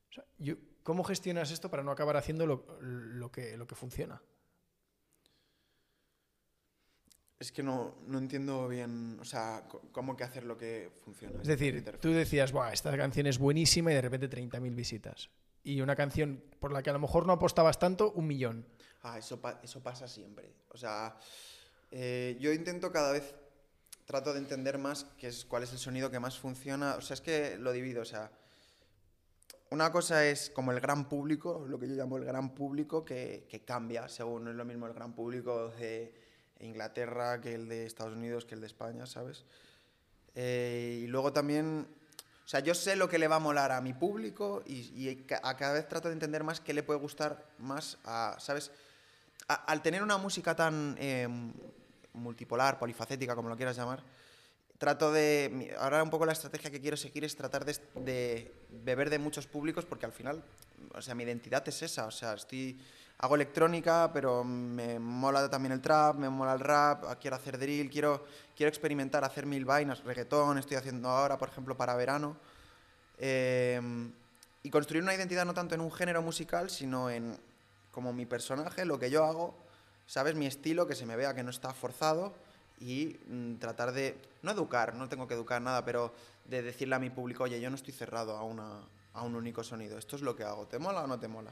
O sea, yo- ¿Cómo gestionas esto para no acabar haciendo lo, lo que, lo que funciona? Es que no, no entiendo bien, o sea, cómo que hacer lo que funciona. Es ¿A qué decir, tú decías, Buah, esta canción es buenísima y de repente 30.000 visitas. Y una canción por la que a lo mejor no apostabas tanto, un millón. Ah, eso, pa- eso pasa siempre. O sea, eh, yo intento cada vez, trato de entender más qué es, cuál es el sonido que más funciona. O sea, es que lo divido. O sea, una cosa es como el gran público, lo que yo llamo el gran público, que, que cambia según no es lo mismo el gran público de Inglaterra que el de Estados Unidos, que el de España, ¿sabes? Eh, y luego también, sea, yo sé lo que le va a molar a mi público y, a cada vez trato de entender más qué le puede gustar más a, ¿sabes? Al tener una música tan eh, multipolar, polifacética, como lo quieras llamar, trato de... Ahora un poco la estrategia que quiero seguir es tratar de, de beber de muchos públicos porque al final, o sea, mi identidad es esa, o sea, estoy... Hago electrónica, pero me mola también el trap, me mola el rap, quiero hacer drill, quiero, quiero experimentar, hacer mil vainas, reggaetón, estoy haciendo ahora, por ejemplo, para verano. Eh, y construir una identidad no tanto en un género musical, sino en como mi personaje, lo que yo hago, ¿sabes? Mi estilo, que se me vea que no está forzado y mm, tratar de, no educar, no tengo que educar nada, pero de decirle a mi público, oye, yo no estoy cerrado a, una, a un único sonido, esto es lo que hago, ¿te mola o no te mola?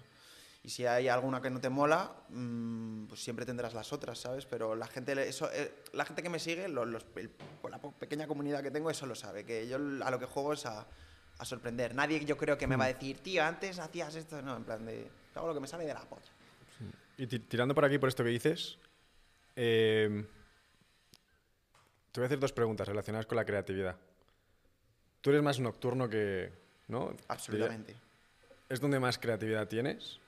Y si hay alguna que no te mola, mm, pues siempre tendrás las otras, ¿sabes? Pero la gente, eso, eh, la gente que me sigue, los, los- el- por la pequeña comunidad que tengo, eso lo sabe, que yo a lo que juego es a, a sorprender. Nadie yo creo que me va a decir, tío, antes hacías esto, no, en plan de, hago lo que me sale de la polla. Y ti- tirando por aquí, por esto que dices, eh, te voy a hacer dos preguntas relacionadas con la creatividad. Tú eres más nocturno que... ¿No? Absolutamente. ¿Es donde más creatividad tienes?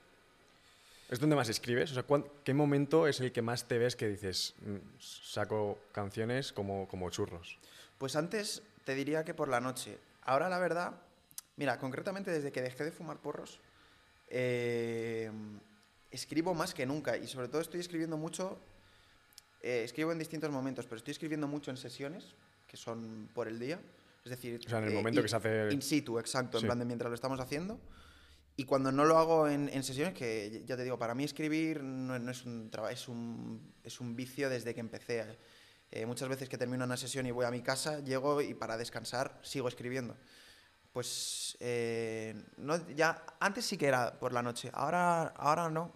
¿Es donde más escribes? O sea, ¿cuán- ¿qué momento es el que más te ves que dices, "Mm, saco canciones como, como churros? Pues antes te diría que por la noche. Ahora la verdad, mira, concretamente desde que dejé de fumar porros, eh, escribo más que nunca y sobre todo estoy escribiendo mucho, eh, escribo en distintos momentos, pero estoy escribiendo mucho en sesiones, que son por el día. Es decir, O sea, en el eh, momento in- que se hace... in situ, exacto, Sí. en plan de mientras lo estamos haciendo. Y cuando no lo hago en, en sesiones, que ya te digo, para mí escribir no, no es un trabajo, es un, es un vicio desde que empecé. Eh, muchas veces que termino una sesión y voy a mi casa, llego y para descansar sigo escribiendo. Pues eh, no, ya antes sí que era por la noche, ahora, ahora no.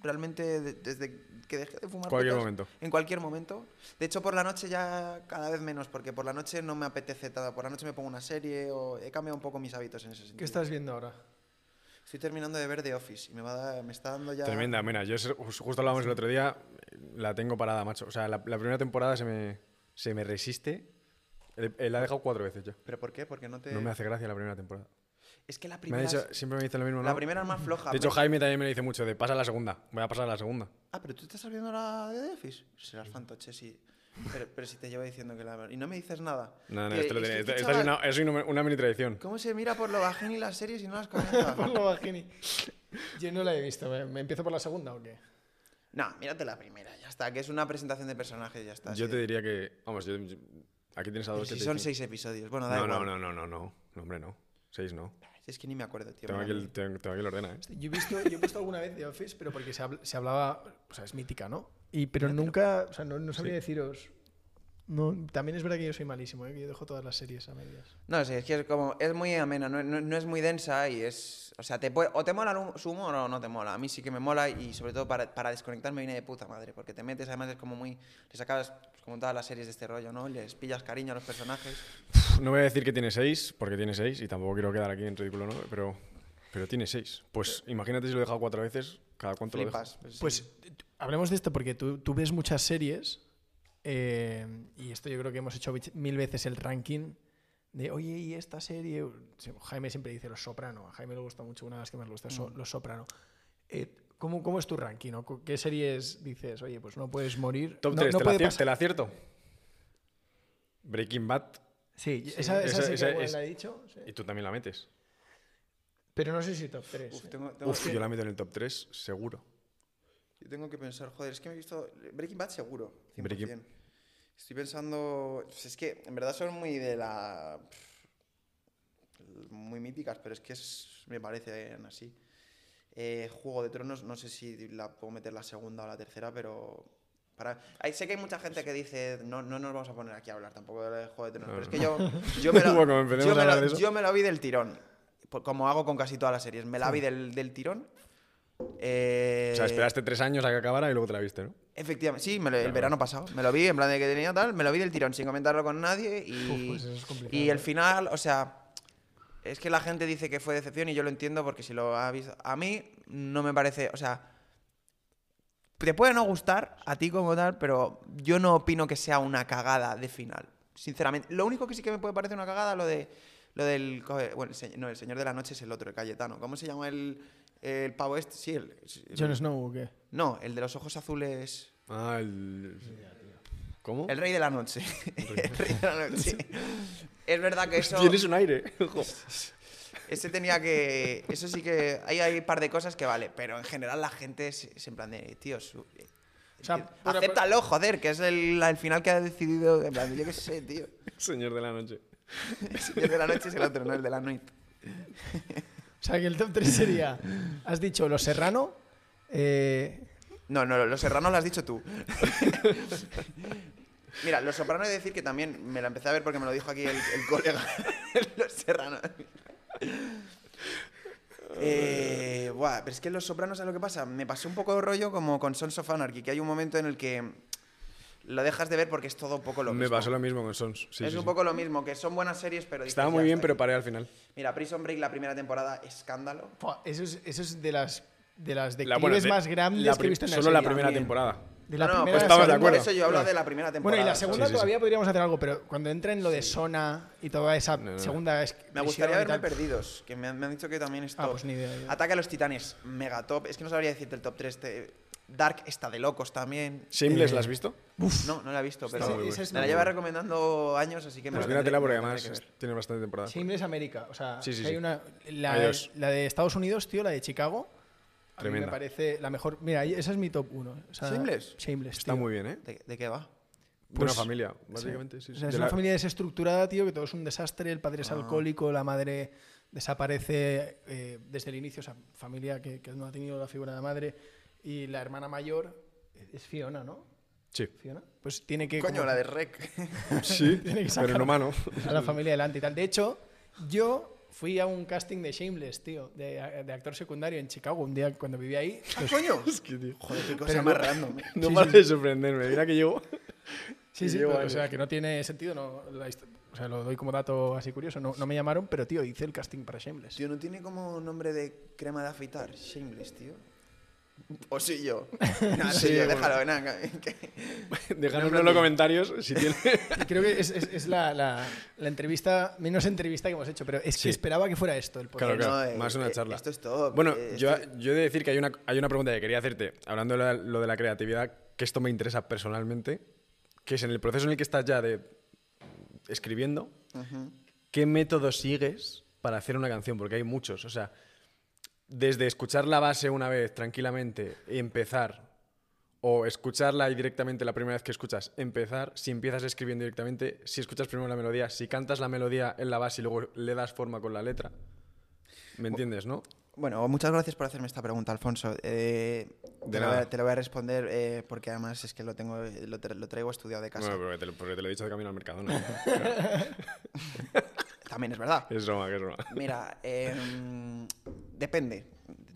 Realmente de- desde que dejé de fumar Cualquier petas, momento. en cualquier momento. De hecho, por la noche ya cada vez menos, porque por la noche no me apetece nada. Por la noche me pongo una serie o he cambiado un poco mis hábitos en ese sentido. ¿Qué estás viendo ahora? Estoy terminando de ver The Office y me, va a dar- me está dando ya... Tremenda, mira, yo justo hablábamos el otro día, la tengo parada, macho. O sea, la, la primera temporada se me, se me resiste. Eh, eh, la he dejado cuatro veces ya. ¿Pero por qué? Porque no te... No me hace gracia la primera temporada. Es que la Me primera, dicho- es- siempre me dice lo mismo, la ¿no? primera es más floja. De hecho, Me- Jaime también me dice mucho de pasa a la segunda. Voy a pasar a la segunda. Ah, pero tú estás viendo la de The Office. Serás fantoche, sí. Pero, pero si te llevo diciendo que la... Y no me dices nada. No, no, Que- esto, lo es que tenía- este esto- esto es chaval- una, es una, una mini tradición. ¿Cómo se mira por lo bajín y las series y no las [LAUGHS] comenta? Por lo bajini. Yo no la he visto. ¿Me, me empiezo por la segunda o qué? no, mírate la primera, ya está. Que es una presentación de personajes, ya está. Yo sí. te diría que. Vamos, yo- yo- aquí tienes a Pero dos que si te son dicen- seis episodios. Bueno, da No, igual. no, no, no, no, no. No, hombre, no. Seis no. Es que ni me acuerdo, tío. Tengo aquí, el, tengo, tengo aquí el ordena, ¿eh? Yo he visto, yo he visto alguna vez The Office, pero porque se, habla- se hablaba. O sea, es mítica, ¿no? Y, pero nunca. O sea, no, no sabría Sí. deciros. No, también es verdad que yo soy malísimo, ¿eh? que yo dejo todas las series a medias. No sé, es que es como. Es muy amena, no, no- no es muy densa y es. O sea, te puede, o te mola su humor o no te mola. A mí sí que me mola y sobre todo para, para desconectar me viene de puta madre. Porque te metes, además es como muy. Les acabas, pues, como todas las series de este rollo, ¿no? Les pillas cariño a los personajes. No voy a decir que tiene seis, porque tiene seis, y tampoco quiero quedar aquí en ridículo, ¿no? Pero, pero tiene seis. Pues imagínate si lo he dejado cuatro veces, ¿cada cuánto lo dejo? Flipas. Pues, sí. Pues hablemos de esto porque tú, tú ves muchas series eh, y esto yo creo que hemos hecho mil veces el ranking de, oye, y esta serie, Jaime siempre dice Los Soprano, a Jaime le gusta mucho, una de las que más le gusta, so- Los Soprano. Eh, ¿Cómo, ¿Cómo es tu ranking? ¿no? ¿Qué series dices, oye, pues no puedes morir? Top no, 3, no te, la, te la acierto. Breaking Bad. Sí, esa, esa esa- sí esa que igual es- la he dicho. sí. Y tú también la metes. Pero no sé si top 3. Uf, tengo, tengo Uf, que, yo la meto en el top 3, seguro. yo tengo que pensar, joder, es que me he visto Breaking Bad seguro, 100%. Breaking- Estoy pensando, pues es que en verdad son muy de la... muy míticas, pero es que es- me parecen así. Eh, Juego de Tronos, no sé si la puedo meter la segunda o la tercera, pero... Para... Ay, sé que hay mucha gente que dice, no, no nos vamos a poner aquí a hablar tampoco de Juego de Tronos, pero es que yo, [LAUGHS] yo, me lo, [LAUGHS] yo me lo- yo me lo vi del tirón, como hago con casi todas las series. Me la vi del, del tirón. Eh, O sea, esperaste tres años a que acabara y luego te la viste, ¿no? Efectivamente, sí, me lo- el Claro. verano pasado. Me lo vi, en plan de que tenía tal, me lo vi del tirón sin comentarlo con nadie y, Uf, pues eso es complicado, y el ¿eh? final, o sea, es que la gente dice que fue decepción y yo lo entiendo porque si lo ha visto, a mí no me parece, o sea, te puede no gustar a ti como tal, pero yo no opino que sea una cagada de final, sinceramente. Lo único que sí que me puede parecer una cagada lo de lo del bueno, el no, el señor de la noche es el otro, el Cayetano. ¿Cómo se llama el, el pavo este? Sí, el, el- Jon Snow o qué? no, el de los ojos azules. Ah, el... ¿Cómo? El rey de la noche. el rey [LAUGHS] de la noche. es verdad que eso. Tienes un aire. Ese tenía que. Eso sí que. Ahí hay un par de cosas que vale. Pero en general la gente es, es en plan de. Tío, su- eh, O sea, eh, acéptalo, joder, que es el, el final que ha decidido. En plan, yo qué sé, tío. [LAUGHS] Señor de la noche. [LAUGHS] El señor de la noche es el otro, no el de la noche. O sea, que el top 3 sería, has dicho Los Serrano, eh, No, no, Los Serranos lo has dicho tú. Mira, Los Sopranos he de decir que también me la empecé a ver porque me lo dijo aquí el, colega. Los Serranos. Eh, buah, pero es que Los Sopranos, ¿sabes lo que pasa? Me pasó un poco de rollo como con Sons of Anarchy, que hay un momento en el que lo dejas de ver porque es todo un poco lo Me mismo. pasó lo mismo con Sons. Sí, es sí, un sí. poco lo mismo, que son buenas series, pero... Estaba muy bien, pero paré al final. Mira, Prison Break, la primera temporada, escándalo. eso es, eso es de las de las La- declives bueno, de- más grandes la que he visto en la Solo la primera También. temporada. De la no, no, primera pues estaba de acuerdo. Por eso yo hablo de la primera temporada. Bueno, y la segunda Sí, sí, sí. todavía podríamos hacer algo, pero cuando entra en lo de Sona y toda esa No, no. segunda es- Me gustaría verme tal. perdidos, que me han, me han dicho que también es Ah, top. pues ni idea. yo. Ataque a los titanes, mega top. Es que no sabría decirte el top 3. Dark está de locos también. ¿Shameless Eh, la has visto? No, no la he visto, pero esa es me la lleva recomendando años, así que me Pues la tendré- porque la además tiene bastante temporada. Shameless América. O sea, Sí, sí, hay sí. una. La, Adiós. la de Estados Unidos, tío, la de Chicago. A mí me parece la mejor. Mira, esa es mi top 1. ¿Shameless? Shameless. Está tío. muy bien, ¿eh? ¿De, de qué va? De Pues- una familia, básicamente. Sí, O sí. sea, es De una la- familia desestructurada, tío, que todo es un desastre. El padre es Ah. alcohólico, la madre desaparece eh, desde el inicio. O sea, familia que, que no ha tenido la figura de madre. Y la hermana mayor es Fiona, ¿no? Sí. Fiona. Pues tiene que. Coño, como- la de Rec. [LAUGHS] Sí, [LAUGHS] Tiene que pero sacar- en humano. a la familia adelante y tal. De hecho, yo fui a un casting de Shameless, tío, de, de actor secundario en Chicago un día cuando vivía ahí. ¿Ah, coño? [LAUGHS] Es que, tío, Joder, qué cosa Pero más no- random. no Sí, para sí. de sorprenderme. Mira que llevo. Sí, sí, llevo pero, o sea, que no tiene sentido, no, la o sea, lo doy como dato así curioso. No, no me llamaron, pero tío, hice el casting para Shameless. Tío, ¿no tiene como nombre de crema de afeitar? Shameless, tío. ¿O sí yo? [LAUGHS] No, Sí, yo, bueno. déjalo, nada, [LAUGHS] Dejadnoslo en los comentarios si [LAUGHS] tiene. Creo que es, es- es la, la- la entrevista, menos entrevista que hemos hecho, pero es que esperaba que fuera esto el podcast. Claro, no, claro, eh, más una eh, charla. Esto es todo. Bueno, eh, yo, esto- yo he de decir que hay una, hay una pregunta que quería hacerte, hablando de la- lo de la creatividad, que esto me interesa personalmente, que es en el proceso en el que estás ya de escribiendo. ¿qué método sigues para hacer una canción? Porque hay muchos, o sea, desde escuchar la base una vez tranquilamente y empezar, o escucharla y directamente la primera vez que escuchas, empezar, si empiezas escribiendo directamente, si escuchas primero la melodía, si cantas la melodía en la base y luego le das forma con la letra. ¿Me entiendes, no? Bueno, muchas gracias por hacerme esta pregunta, Alfonso. Eh, te, lo voy a, te lo voy a responder eh, porque además es que lo tengo, lo, tra- lo traigo estudiado de casa. Bueno, porque te, lo, porque te lo he dicho de camino al mercado, ¿no? [LAUGHS] [LAUGHS] También es verdad. es broma, que es broma. Mira, em, depende.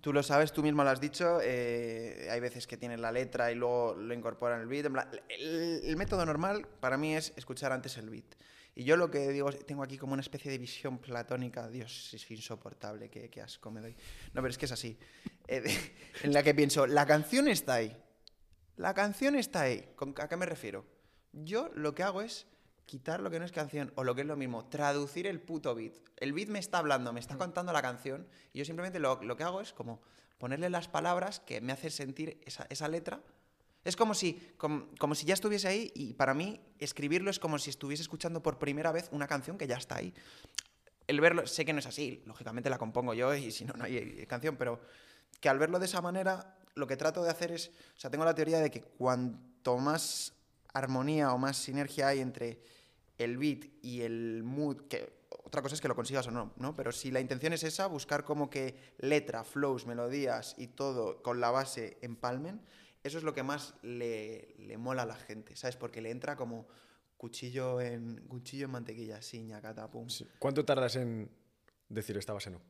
Tú lo sabes, tú mismo lo has dicho. eh, hay veces que tienes la letra y luego lo incorporan en el beat. el, el método normal para mí es escuchar antes el beat. Y yo lo que digo, es- tengo aquí como una especie de visión platónica. Dios, es insoportable, qué, qué asco me doy. No, pero es que es así. eh, [LAUGHS] en la que pienso, la canción está ahí. La canción está ahí. ¿Con- ¿A qué me refiero? Yo lo que hago es quitar lo que no es canción, o lo que es lo mismo, traducir el puto beat. El beat me está hablando, me está contando la canción, y yo simplemente lo, lo que hago es como ponerle las palabras que me hace sentir esa, esa letra. Es como si, como, como si ya estuviese ahí y para mí escribirlo es como si estuviese escuchando por primera vez una canción que ya está ahí. El verlo, sé que no es así, lógicamente la compongo yo y si no, no hay canción, pero que al verlo de esa manera, lo que trato de hacer es, o sea, tengo la teoría de que cuanto más armonía o más sinergia hay entre el beat y el mood, que otra cosa es que lo consigas o no, ¿no? Pero si la intención es esa, buscar como que letra, flows, melodías y todo con la base empalmen, eso es lo que más le, le mola a la gente, ¿sabes? Porque le entra como cuchillo en, cuchillo en mantequilla, sí, ñacata, pum. Sí. ¿Cuánto tardas en decir esta base no?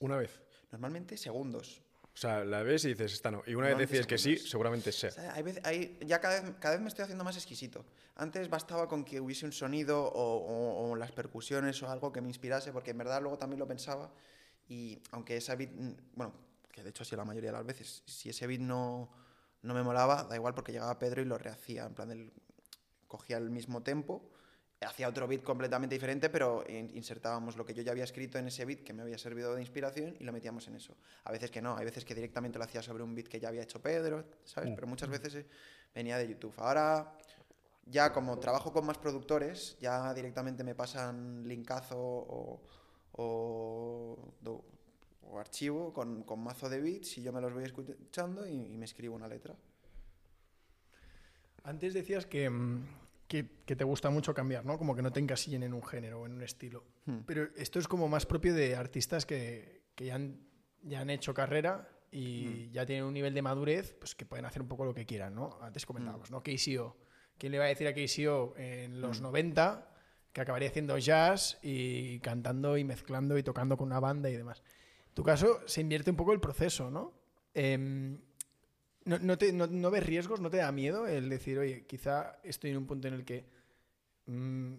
¿Una vez? Normalmente segundos. O sea, la ves y dices, esta no. Y una vez decides que sí, seguramente sea. O sea, hay vez- hay- ya cada vez, cada vez me estoy haciendo más exquisito. Antes bastaba con que hubiese un sonido o, o- o las percusiones o algo que me inspirase, porque en verdad luego también lo pensaba. Y aunque ese beat, mm, bueno, que de hecho sido la mayoría de las veces, si ese beat no, no me molaba, da igual porque llegaba Pedro y lo rehacía. En plan, él cogía el mismo tempo, hacía otro beat completamente diferente, pero in- insertábamos lo que yo ya había escrito en ese beat que me había servido de inspiración y lo metíamos en eso. A veces que no, hay veces que directamente lo hacía sobre un beat que ya había hecho Pedro, ¿sabes? Pero muchas veces eh, venía de YouTube. Ahora, ya como trabajo con más productores, ya directamente me pasan linkazo o, o, o archivo con, con mazo de beats y yo me los voy escuchando y, y me escribo una letra. Antes decías que, mm, que, que te gusta mucho cambiar, ¿no? Como que no te encasillen en un género o en un estilo. Hmm. Pero esto es como más propio de artistas que, que ya, han, ya han hecho carrera y ya tienen un nivel de madurez, pues que pueden hacer un poco lo que quieran, ¿no? Antes comentábamos, ¿no? KCO. ¿Quién le va a decir a KCO en los 90 que acabaría haciendo jazz y cantando y mezclando y tocando con una banda y demás? En tu caso se invierte un poco el proceso, ¿no? Em, ¿no, no, te- no- no ves riesgos? ¿No te da miedo el decir, oye, quizá estoy en un punto en el que mm,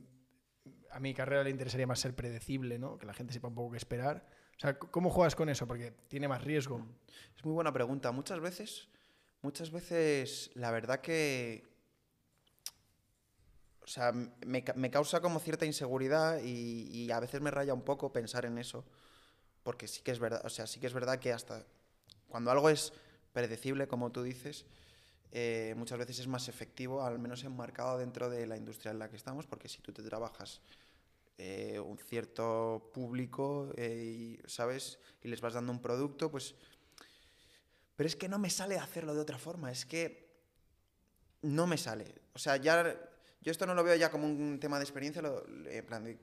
a mi carrera le interesaría más ser predecible, ¿no? Que la gente sepa un poco qué esperar. O sea, ¿cómo juegas con eso? Porque tiene más riesgo. Es muy buena pregunta. Muchas veces, muchas veces, la verdad que. O sea, me, me causa como cierta inseguridad y, y a veces me raya un poco pensar en eso. Porque sí que es verdad, o sea, sí que es verdad que hasta cuando algo es predecible, como tú dices, eh, muchas veces es más efectivo, al menos enmarcado dentro de la industria en la que estamos, porque si tú te trabajas eh, un cierto público, eh, y, ¿sabes? Y les vas dando un producto, pues... Pero es que no me sale hacerlo de otra forma, es que no me sale. O sea, ya... Yo esto no lo veo ya como un tema de experiencia, lo- en plan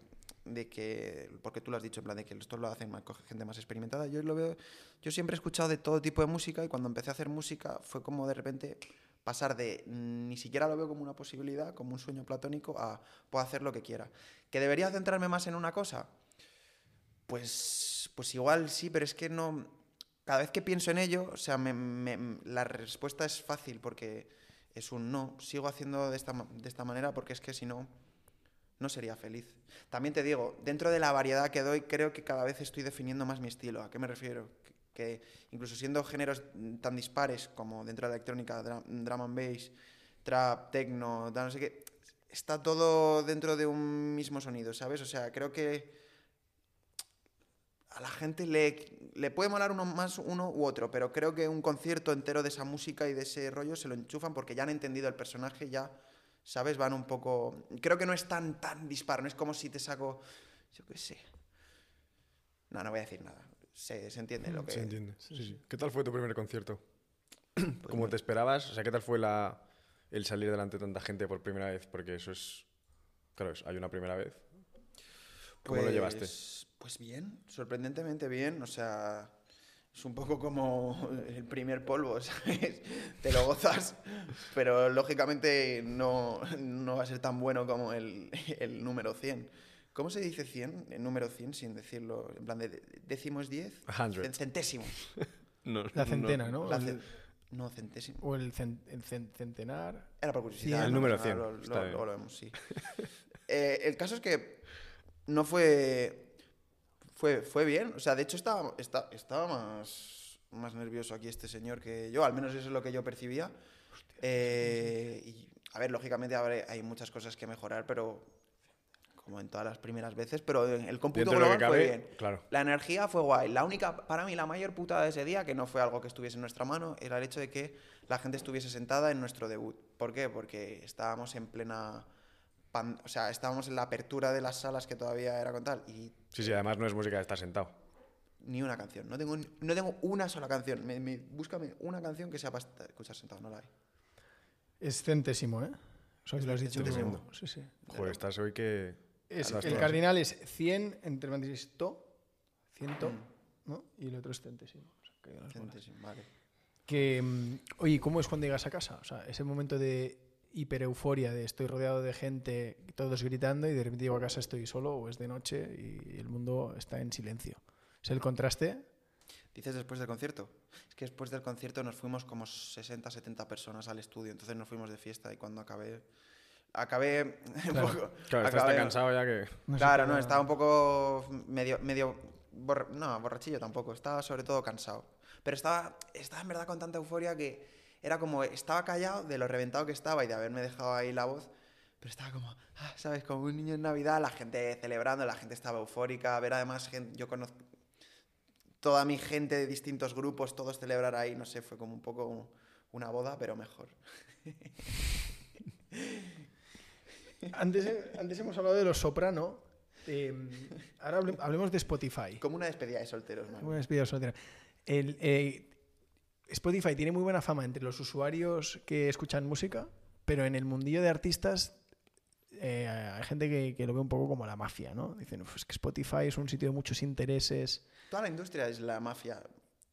de, que... Porque tú lo has dicho, en plan de que esto lo hacen más, coge gente más experimentada. Yo lo veo... Yo siempre he escuchado de todo tipo de música y cuando empecé a hacer música fue como de repente pasar de mm, ni siquiera lo veo como una posibilidad, como un sueño platónico, a puedo hacer lo que quiera. ¿Que debería centrarme más en una cosa? Pues, pues igual sí, pero es que no. Cada vez que pienso en ello, o sea, me- la respuesta es fácil porque es un no. Sigo haciendo de esta, de esta manera porque es que si no, no sería feliz. También te digo, dentro de la variedad que doy, creo que cada vez estoy definiendo más mi estilo. ¿A qué me refiero? Que, incluso siendo géneros tan dispares como dentro de la electrónica, drum and bass, trap, techno, no sé qué, está todo dentro de un mismo sonido, ¿sabes? O sea, creo que a la gente le, le puede molar uno más uno u otro, pero creo que un concierto entero de esa música y de ese rollo se lo enchufan porque ya han entendido el personaje, ya, ¿sabes? Van un poco... Creo que no es tan, tan disparo, no es como si te saco, yo qué sé. No, no voy a decir nada. Se, se entiende lo que... Se entiende. Sí, sí. ¿Qué tal fue tu primer concierto? [CLEARS THROAT] pues ¿Cómo te esperabas? O sea, ¿qué tal fue la, el salir delante de tanta gente por primera vez? Porque eso es... Claro, es- hay una primera vez. ¿Cómo lo llevaste? Pues- Pues bien, sorprendentemente bien. O sea, es un poco como el primer polvo, [LAUGHS] ¿sabes? Te lo gozas, pero lógicamente no, no va a ser tan bueno como el, el número 100. ¿Cómo se dice 100? El número 100 sin decirlo, en plan de décimos 10, Hundred. Cen- centésimo. [LAUGHS] No, La centena, ¿no? La El- ce- no, centésimo. o el, cen- el cen- centenar. Era por curiosidad. Cien. El ¿no? número O sea, 100, lo- lo- lo vemos, sí. Eh, el caso es que no fue. Fue, fue bien. O sea, de hecho estaba, esta- estaba más, más nervioso aquí este señor que yo. Al menos eso es lo que yo percibía. Eh, y, a ver, lógicamente habrá- hay muchas cosas que mejorar, pero como en todas las primeras veces, pero el cómputo global fue bien. claro. La energía fue guay. La única, para mí, la mayor putada de ese día, que no fue algo que estuviese en nuestra mano, era el hecho de que la gente estuviese sentada en nuestro debut. ¿Por qué? Porque estábamos en plena... pan- o sea, estábamos en la apertura de las salas que todavía era con tal. Y Sí, sí, además no es música de estar sentado. ni una canción. No tengo, no tengo una sola canción. Me, me- búscame una canción que sea para escuchar sentado. No la hay. Es centésimo, ¿eh? Eso que lo has dicho. Centésimo. Sí, sí. Joder, estás hoy que... Es- el todas. cardinal es 100, entre paréntesis, to, ciento, Mm. ¿no? Y el otro es centésimo. O sea, que. Centésimo, vale. Que, mm, oye, ¿cómo es cuando llegas a casa? O sea, ese momento de hipereuforia, de estoy rodeado de gente, todos gritando, y de repente llego a casa, estoy solo, o es de noche, y el mundo está en silencio. Es el contraste. ¿Dices después del concierto? Es que después del concierto nos fuimos como 60, 70 personas al estudio. Entonces nos fuimos de fiesta y cuando acabé... Acabé... [LAUGHS] un Claro. poco- Claro, acabé- cansado ya que... No claro, no, estaba un poco medio, medio borra- no, borrachillo tampoco, estaba sobre todo cansado. Pero estaba, estaba en verdad con tanta euforia que era como, estaba callado de lo reventado que estaba y de haberme dejado ahí la voz, pero estaba como, ah, ¿sabes? Como un niño en Navidad, la gente celebrando, la gente estaba eufórica, ver además gente, yo conozco toda mi gente de distintos grupos, todos celebrar ahí, no sé, fue como un poco una boda, pero mejor. [LAUGHS] Antes, antes hemos hablado de los soprano. eh, ahora hable- hablemos de Spotify. Como una despedida de solteros, man. Una despedida soltera. El, eh, Spotify tiene muy buena fama entre los usuarios que escuchan música, pero en el mundillo de artistas eh, hay gente que, que lo ve un poco como la mafia, ¿no? Dicen, "Uf, es que Spotify es un sitio de muchos intereses. Toda la industria es la mafia.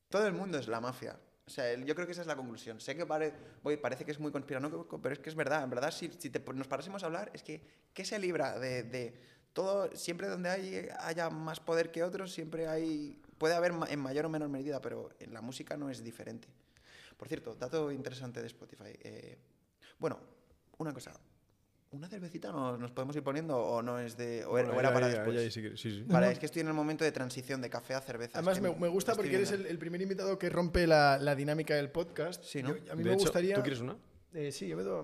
Todo el mundo es la mafia. O sea, yo creo que esa es la conclusión. Sé que pare- voy- parece que es muy conspiranoico, pero es que es verdad. En verdad, si, si nos parásemos a hablar, es que ¿qué se libra de, de todo? Siempre donde hay, haya más poder que otros, siempre hay... Puede haber ma- en mayor o menor medida, pero en la música no es diferente. Por cierto, dato interesante de Spotify. eh, bueno, una cosa. ¿Una cervecita nos, nos podemos ir poniendo o no es de... o era, o para ahí- después? ahí- ahí sí que- sí, sí. Vale, es que estoy en el momento de transición de café a cerveza. es Además, que me, me gusta porque eres viendo. el, el primer invitado que rompe la, la dinámica del podcast. Sí, ¿no? Yo- a mí De me hecho, gustaría... ¿Tú quieres una? Eh, sí, yo me doy...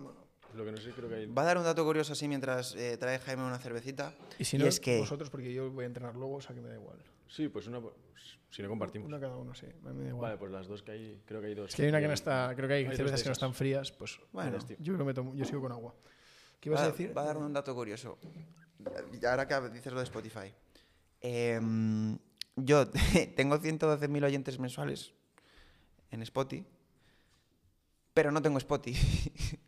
Lo que no sé, creo que hay... Va a dar un dato curioso así mientras eh, trae Jaime una cervecita. Y si Y no, es que- vosotros, porque yo voy a entrenar luego, o sea que me da igual. Sí, pues una... Si no compartimos. Una cada uno, sí. a mí me da igual. Vale, pues las dos que hay, creo que hay dos. Es que hay una que no está, creo que hay, hay cervezas que no están frías, pues Bueno, yo creo que me tomo, yo sigo con agua. ¿Qué ibas va, a decir? va a dar un dato curioso. Ahora que dices lo de Spotify. Em, yo [LAUGHS] tengo 112.000 oyentes mensuales en Spotify, pero no tengo Spotify. [LAUGHS]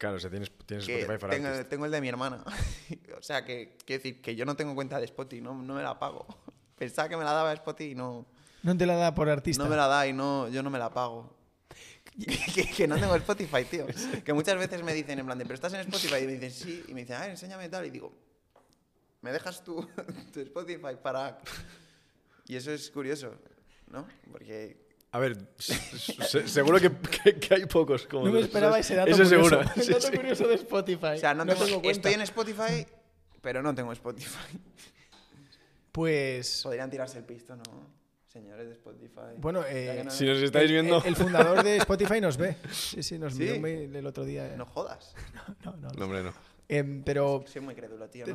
Claro, o sea, tienes, tienes que Spotify para tengo, tengo el de mi hermana. [LAUGHS] o sea, que quiero decir que yo no tengo cuenta de Spotify, no, no me la pago. [LAUGHS] Pensaba que me la daba Spotify y no, No te la da por artista. no me la da y no, yo no me la pago. [LAUGHS] que, que no tengo Spotify, tío. Que muchas veces me dicen en plan de, pero estás en Spotify y me dicen sí y me dicen, ah, enséñame tal y digo, ¿me dejas tú tu Spotify para...? Y eso es curioso, ¿no? Porque A ver, se- se- seguro que, que- que hay pocos. Como No me esperaba ese dato Eso curioso. seguro. El Sí, dato sí. curioso de Spotify. O sea, no tengo- tengo cuenta. estoy en Spotify, pero no tengo Spotify. Pues, Podrían tirarse el pisto, ¿no? Señores de Spotify. bueno, eh, no- Si nos estáis viendo... el- el fundador de Spotify nos ve. Sí, sí, nos ¿Sí? mail el otro día. eh. No jodas. [LAUGHS] No, no, No, hombre, no. Em, pero Soy muy crédulo, tío. ¿no?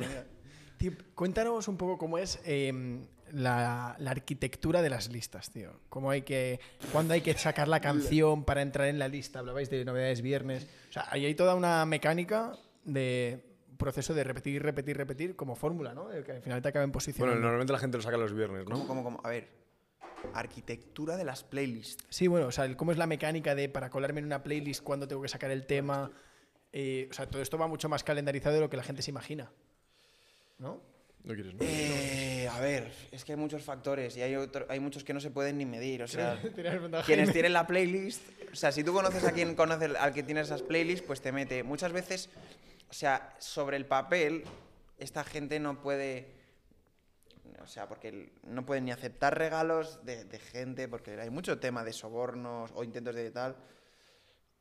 Tío, cuéntanos un poco cómo es em, la, la arquitectura de las listas, tío. Cómo hay que, cuándo hay que sacar la canción para entrar en la lista. Hablabais de novedades viernes. O sea, ahí hay toda una mecánica de proceso de repetir, repetir, repetir como fórmula, ¿no? De que al final te acaben Bueno, posicionando. normalmente la gente lo saca los viernes, ¿Cómo, ¿no? cómo, cómo? A ver. Arquitectura de las playlists. Sí, bueno, o sea, el- cómo es la mecánica de para colarme en una playlist, cuándo tengo que sacar el tema. Eh, o sea, todo esto va mucho más calendarizado de lo que la gente se imagina. ¿No? No quieres, ¿no? Eh, a ver, es que hay muchos factores y hay, otro- hay muchos que no se pueden ni medir. O sea, [LAUGHS] quienes tienen la playlist, o sea, si tú conoces a quien conoce al que tiene esas playlists, pues te mete. Muchas veces, o sea, sobre el papel, esta gente no puede. O sea, porque no pueden ni aceptar regalos de, de gente, porque hay mucho tema de sobornos o intentos de tal.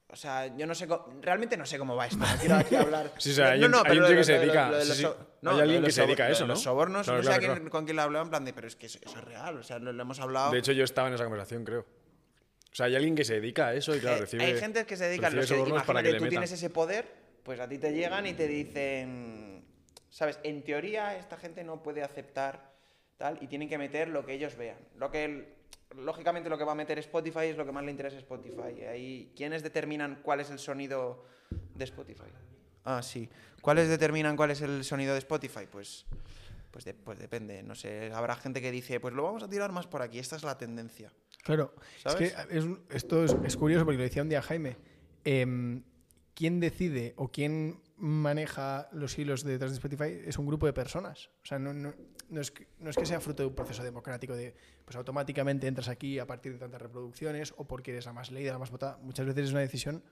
O sea, yo no sé, cómo- realmente no sé cómo va esto. No quiero aquí [LAUGHS] hablar. Sí, o sea, hay No, no, hay un tío que se dedica, Hay alguien que se dedica a eso, de Los ¿no? sobornos, Claro, no sé claro, con quién lo hablaba, en plan de, pero es que eso, eso es real, o sea, lo, hemos hablado. De hecho, yo estaba en esa conversación, creo. O sea, hay alguien que se dedica a eso y, claro, recibe... hay gente que se dedica a los sobornos para imagínate, que le tú tienes ese poder pues a ti te llegan y te dicen, ¿sabes? En teoría esta gente no puede aceptar tal y tienen que meter lo que ellos vean. Lo que el- lógicamente lo que va a meter Spotify es lo que más le interesa a Spotify. Ahí, ¿quiénes determinan cuál es el sonido de Spotify? Ah, sí. ¿Cuáles determinan cuál es el sonido de Spotify? Pues, pues, de- pues depende. No sé, habrá gente que dice, pues lo vamos a tirar más por aquí. Esta es la tendencia. Claro, ¿Sabes? es que es un- esto es, es curioso porque lo decía un día Jaime. Em, ¿Quién decide o quién maneja los hilos detrás de Spotify? Es un grupo de personas. O sea, no, no- no es, que, no es que sea fruto de un proceso democrático de, pues automáticamente entras aquí a partir de tantas reproducciones o porque eres la más leída, la más votada. Muchas veces es una decisión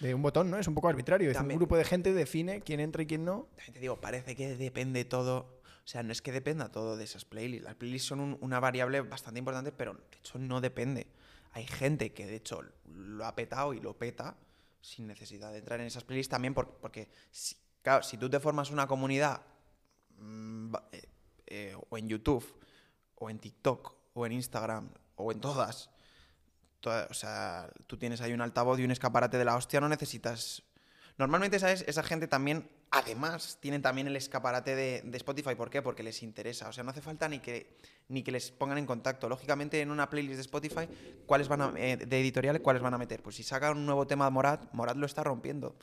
de un botón, ¿no? Es un poco arbitrario. Es un También- grupo de gente define quién entra y quién no. También te digo, parece que depende todo. O sea, no es que dependa todo de esas playlists. Las playlists son un- una variable bastante importante, pero de hecho no depende. Hay gente que de hecho lo ha petado y lo peta sin necesidad de entrar en esas playlists también por- porque, si, claro, si tú te formas una comunidad mm, eh, eh, o en YouTube o en TikTok o en Instagram o en todas, toda- o sea, tú tienes ahí un altavoz y un escaparate de la hostia, no necesitas Normalmente, ¿sabes? Esa gente también, además, tienen también el escaparate de, de Spotify. ¿Por qué? Porque les interesa. O sea, no hace falta ni que, ni que les pongan en contacto. Lógicamente, en una playlist de Spotify, ¿cuáles van a, eh, de editoriales, ¿cuáles van a meter? Pues si sacan un nuevo tema de Morat, Morat lo está rompiendo.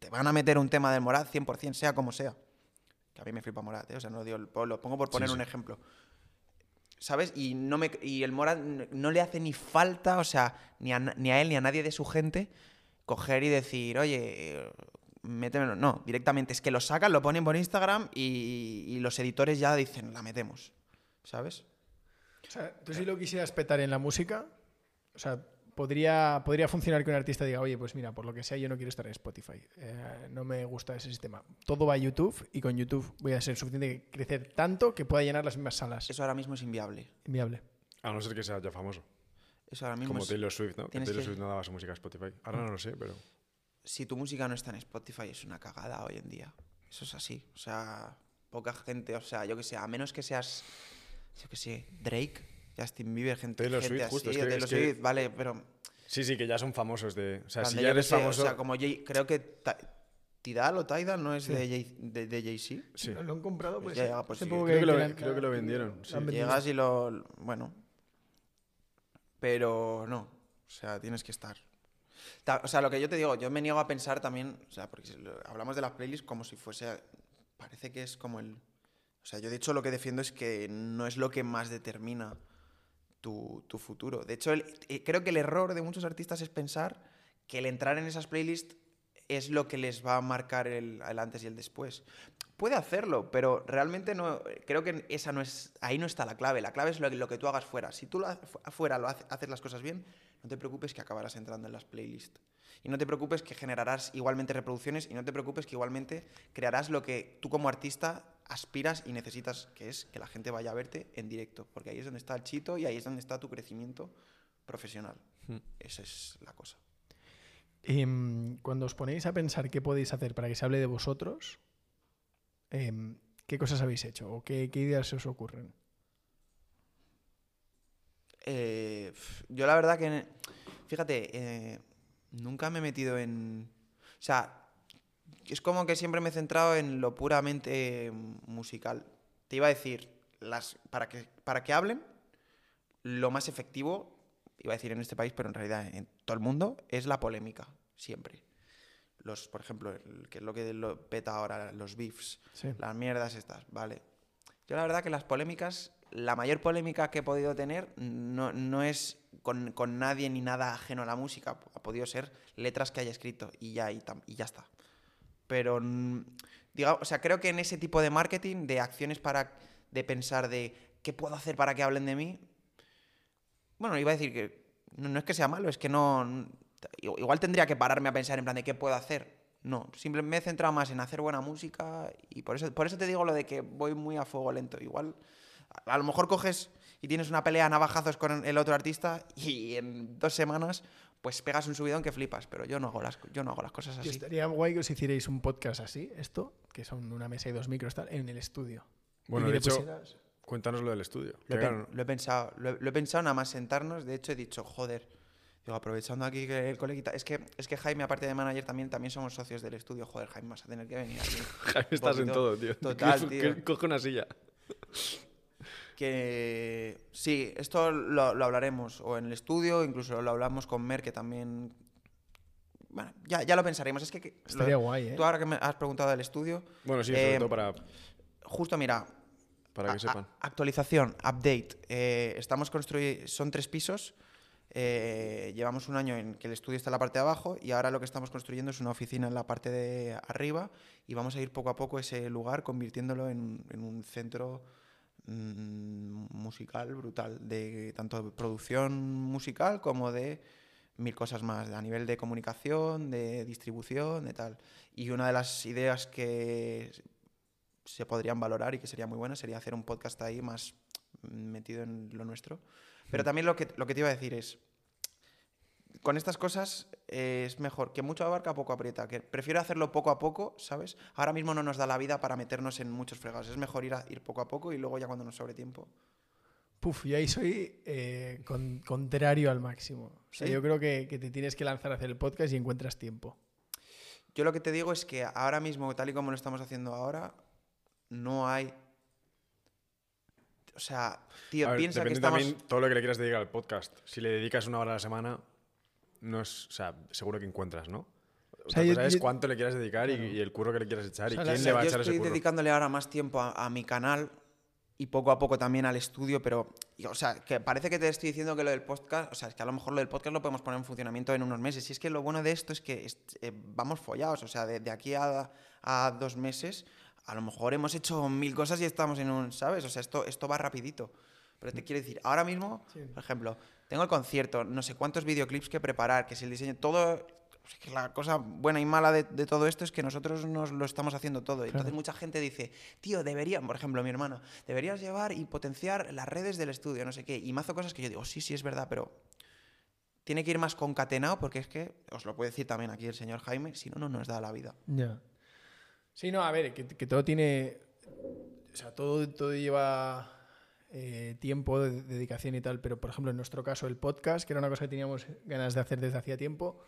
Te van a meter un tema del Morat 100%, sea como sea. Que a mí me flipa Morat, ¿eh? O sea, no lo, digo, lo pongo por poner sí. un ejemplo. ¿Sabes? Y, no me, y el Morat n- no le hace ni falta, o sea, ni a, na- ni a él ni a nadie de su gente, coger y decir, oye, métemelo. No, directamente es que lo sacan, lo ponen por Instagram y, y los editores ya dicen, la metemos. ¿Sabes? O sea, tú si lo quisieras petar en la música, o sea, podría, podría funcionar que un artista diga, oye, pues mira, por lo que sea, yo no quiero estar en Spotify. Eh, no me gusta ese sistema. Todo va a YouTube y con YouTube voy a ser suficiente que crecer tanto que pueda llenar las mismas salas. Eso ahora mismo es inviable. Inviable. A no ser que sea ya famoso. Eso ahora mismo Como es- Taylor Swift, ¿no? Que Taylor que- Swift no daba su música a Spotify. Ahora no lo sé, pero... si tu música no está en Spotify es una cagada hoy en día. Eso es así. O sea, poca gente, o sea, yo que sé, a menos que seas, yo que sé, Drake, Justin Bieber, gente, Taylor gente Swift, así, justo, es que- Taylor es que- Swift, vale, pero... Sí, sí, que ya son famosos de... O sea, si ya eres sé, famoso... O sea, como Jay- creo que Ta- Tidal o Tidal no es de Jay- de, de Jay-Z. Sí. ¿Lo han comprado? Pues Pues, ya, pues sí. Creo que, lo, creo que lo vendieron. Llegas y lo... Bueno. Pero no. O sea, tienes que estar. Ta- O sea, lo que yo te digo, yo me niego a pensar también, o sea, porque hablamos de las playlists como si fuese, parece que es como el... O sea, yo de hecho lo que defiendo es que no es lo que más determina tu, tu futuro. De hecho, el- eh, creo que el error de muchos artistas es pensar que el entrar en esas playlists es lo que les va a marcar el, el antes y el después. Puede hacerlo, pero realmente no. Creo que esa no es. Ahí no está la clave. La clave es lo, que- lo que tú hagas fuera. Si tú lo haces fu- afuera lo hace- haces las cosas bien, no te preocupes que acabarás entrando en las playlists. Y no te preocupes que generarás igualmente reproducciones y no te preocupes que igualmente crearás lo que tú como artista aspiras y necesitas, que es que la gente vaya a verte en directo. Porque ahí es donde está el chito y ahí es donde está tu crecimiento profesional. Hmm. Esa es la cosa. Em, cuando os ponéis a pensar qué podéis hacer para que se hable de vosotros, em, ¿qué cosas habéis hecho o qué, ideas se os ocurren? Eh, yo la verdad que, fíjate, eh, nunca me he metido en... O sea, es como que siempre me he centrado en lo puramente musical. Te iba a decir, las, para, que, para que hablen, lo más efectivo, iba a decir en este país, pero en realidad en todo el mundo, es la polémica, siempre. Los, por ejemplo, el, que es lo que lo peta ahora, los beefs, Sí. las mierdas estas, vale. Yo la verdad que las polémicas, la mayor polémica que he podido tener no, no es con, con nadie ni nada ajeno a la música. Ha podido ser letras que haya escrito y ya, y, tam- y ya está. Pero, mm, diga, o sea, creo que en ese tipo de marketing, de acciones para, de pensar de qué puedo hacer para que hablen de mí, bueno, iba a decir que no, no es que sea malo, es que no... Igual tendría que pararme a pensar en plan de qué puedo hacer. No, simplemente me he centrado más en hacer buena música y por eso, por eso te digo lo de que voy muy a fuego lento. Igual, a, a lo mejor coges y tienes una pelea a navajazos con el otro artista y en dos semanas pues pegas un subidón que flipas, pero yo no hago las, yo no hago las cosas así. estaría guay que os hicierais un podcast así, esto, que son una mesa y dos micros, tal, en el estudio. Bueno, Y de hecho, pusieras- cuéntanos lo del estudio. Lo he, lo he pensado, lo he, lo he pensado nada más sentarnos. De hecho, he dicho, joder, Digo, aprovechando aquí que el coleguita. Es que, es que Jaime, aparte de manager, también, también somos socios del estudio. Joder, Jaime, vas a tener que venir aquí. [LAUGHS] Jaime, estás en todo, tío. Total, [LAUGHS] tío. que [LAUGHS] Coge una silla. Que sí, esto lo, lo hablaremos o en el estudio, incluso lo hablamos con Mer, que también. Bueno, ya, ya lo pensaremos. Es que. que lo- Estaría guay, ¿eh? Tú ahora que me has preguntado del estudio, Bueno, sí, sobre Eh, todo para, justo mira, para que sepan. actualización, update. Eh, estamos construyendo, son tres pisos. eh, llevamos un año en que el estudio está en la parte de abajo y ahora lo que estamos construyendo es una oficina en la parte de arriba y vamos a ir poco a poco ese lugar convirtiéndolo en, en un centro mm, musical brutal, de tanto de producción musical como de mil cosas más, a nivel de comunicación, de distribución, de tal. Y una de las ideas que se podrían valorar y que sería muy buena sería hacer un podcast ahí más metido en lo nuestro. Pero también lo que, lo que te iba a decir es, con estas cosas eh, es mejor que mucho abarca, poco aprieta. Que prefiero hacerlo poco a poco, ¿sabes? Ahora mismo no nos da la vida para meternos en muchos fregados. Es mejor ir, a- ir poco a poco y luego ya cuando nos sobre tiempo. Puf, yo ahí soy eh, con- contrario al máximo. O sea, ¿Sí? yo creo que, que te tienes que lanzar a hacer el podcast y encuentras tiempo. Yo lo que te digo es que ahora mismo, tal y como lo estamos haciendo ahora, no hay... O sea, tío, ver, piensa que depende estamos... también todo lo que le quieras dedicar al podcast. Si le dedicas una hora a la semana, no es, o sea, seguro que encuentras, ¿no? Otra sea, yo- cosa es yo- cuánto le quieras dedicar y- y, el curro que le quieras echar y O sea, quién le va a yo echar ese estoy curro. dedicándole ahora más tiempo a, a mi canal y poco a poco también al estudio, pero, y, o sea, que parece que te estoy diciendo que lo del podcast, o sea, es que a lo mejor lo del podcast lo podemos poner en funcionamiento en unos meses. Y es que lo bueno de esto es que eh, vamos follados, o sea, de, de aquí a, a dos meses, a lo mejor hemos hecho mil cosas y estamos en un, ¿sabes? O sea, esto, esto va rapidito. Pero te quiero decir, ahora mismo, por ejemplo, tengo el concierto, no sé cuántos videoclips que preparar, que si el diseño, todo... la cosa buena y mala de, de todo esto es que nosotros nos lo estamos haciendo todo. Entonces mucha gente dice, tío, deberían, por ejemplo, mi hermana, deberías llevar y potenciar las redes del estudio, no sé qué. Y mazo cosas que yo digo, sí, sí, es verdad, pero tiene que ir más concatenado porque es que, os lo puede decir también aquí el señor Jaime, si no, no nos da la vida. Ya. Sí, no, a ver, que, todo tiene. O sea, todo, todo lleva eh, tiempo de, dedicación y tal, pero por ejemplo, en nuestro caso, el podcast, que era una cosa que teníamos ganas de hacer desde hacía tiempo,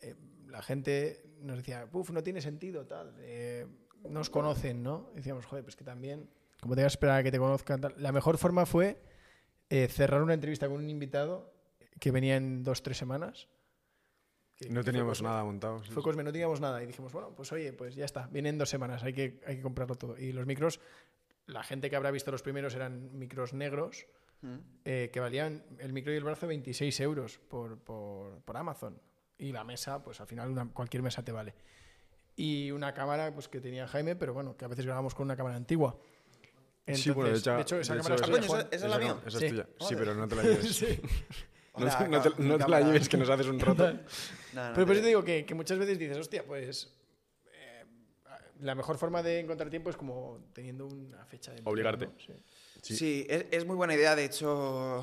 eh, la gente nos decía, puf, no tiene sentido, tal. eh, nos conocen, ¿no? Decíamos, joder, pues que también, como te vas a esperar a que te conozcan. La mejor forma fue eh, cerrar una entrevista con un invitado que venía en dos, tres semanas. Que- No teníamos nada montado. sí. Fue Cosme, no teníamos nada. Y dijimos, bueno, pues oye, pues ya está, vienen dos semanas, hay que, hay que comprarlo todo. Y los micros, la gente que habrá visto los primeros eran micros negros, eh, que valían el micro y el brazo 26 euros por, por, por Amazon. Y la mesa, pues al final una- cualquier mesa te vale. Y una cámara pues que tenía Jaime, pero bueno, que a veces grabamos con una cámara antigua. Sí, bueno, de hecho, esa de cámara hecho, es Ah, tuya, coño, Juan. esa- esa es la no, mía. esa Sí. es tuya. Sí, Joder. pero no te la [LAUGHS] lleves. Sí. No, te- no te, ca- no te la lleves, que nos haces un roto. No, [LAUGHS] no, Pero por eso te digo que, que muchas veces dices, hostia, pues eh, la mejor forma de encontrar tiempo es como teniendo una fecha de... Obligarte. ¿no? Sí. Sí. Sí, es, es muy buena idea. De hecho,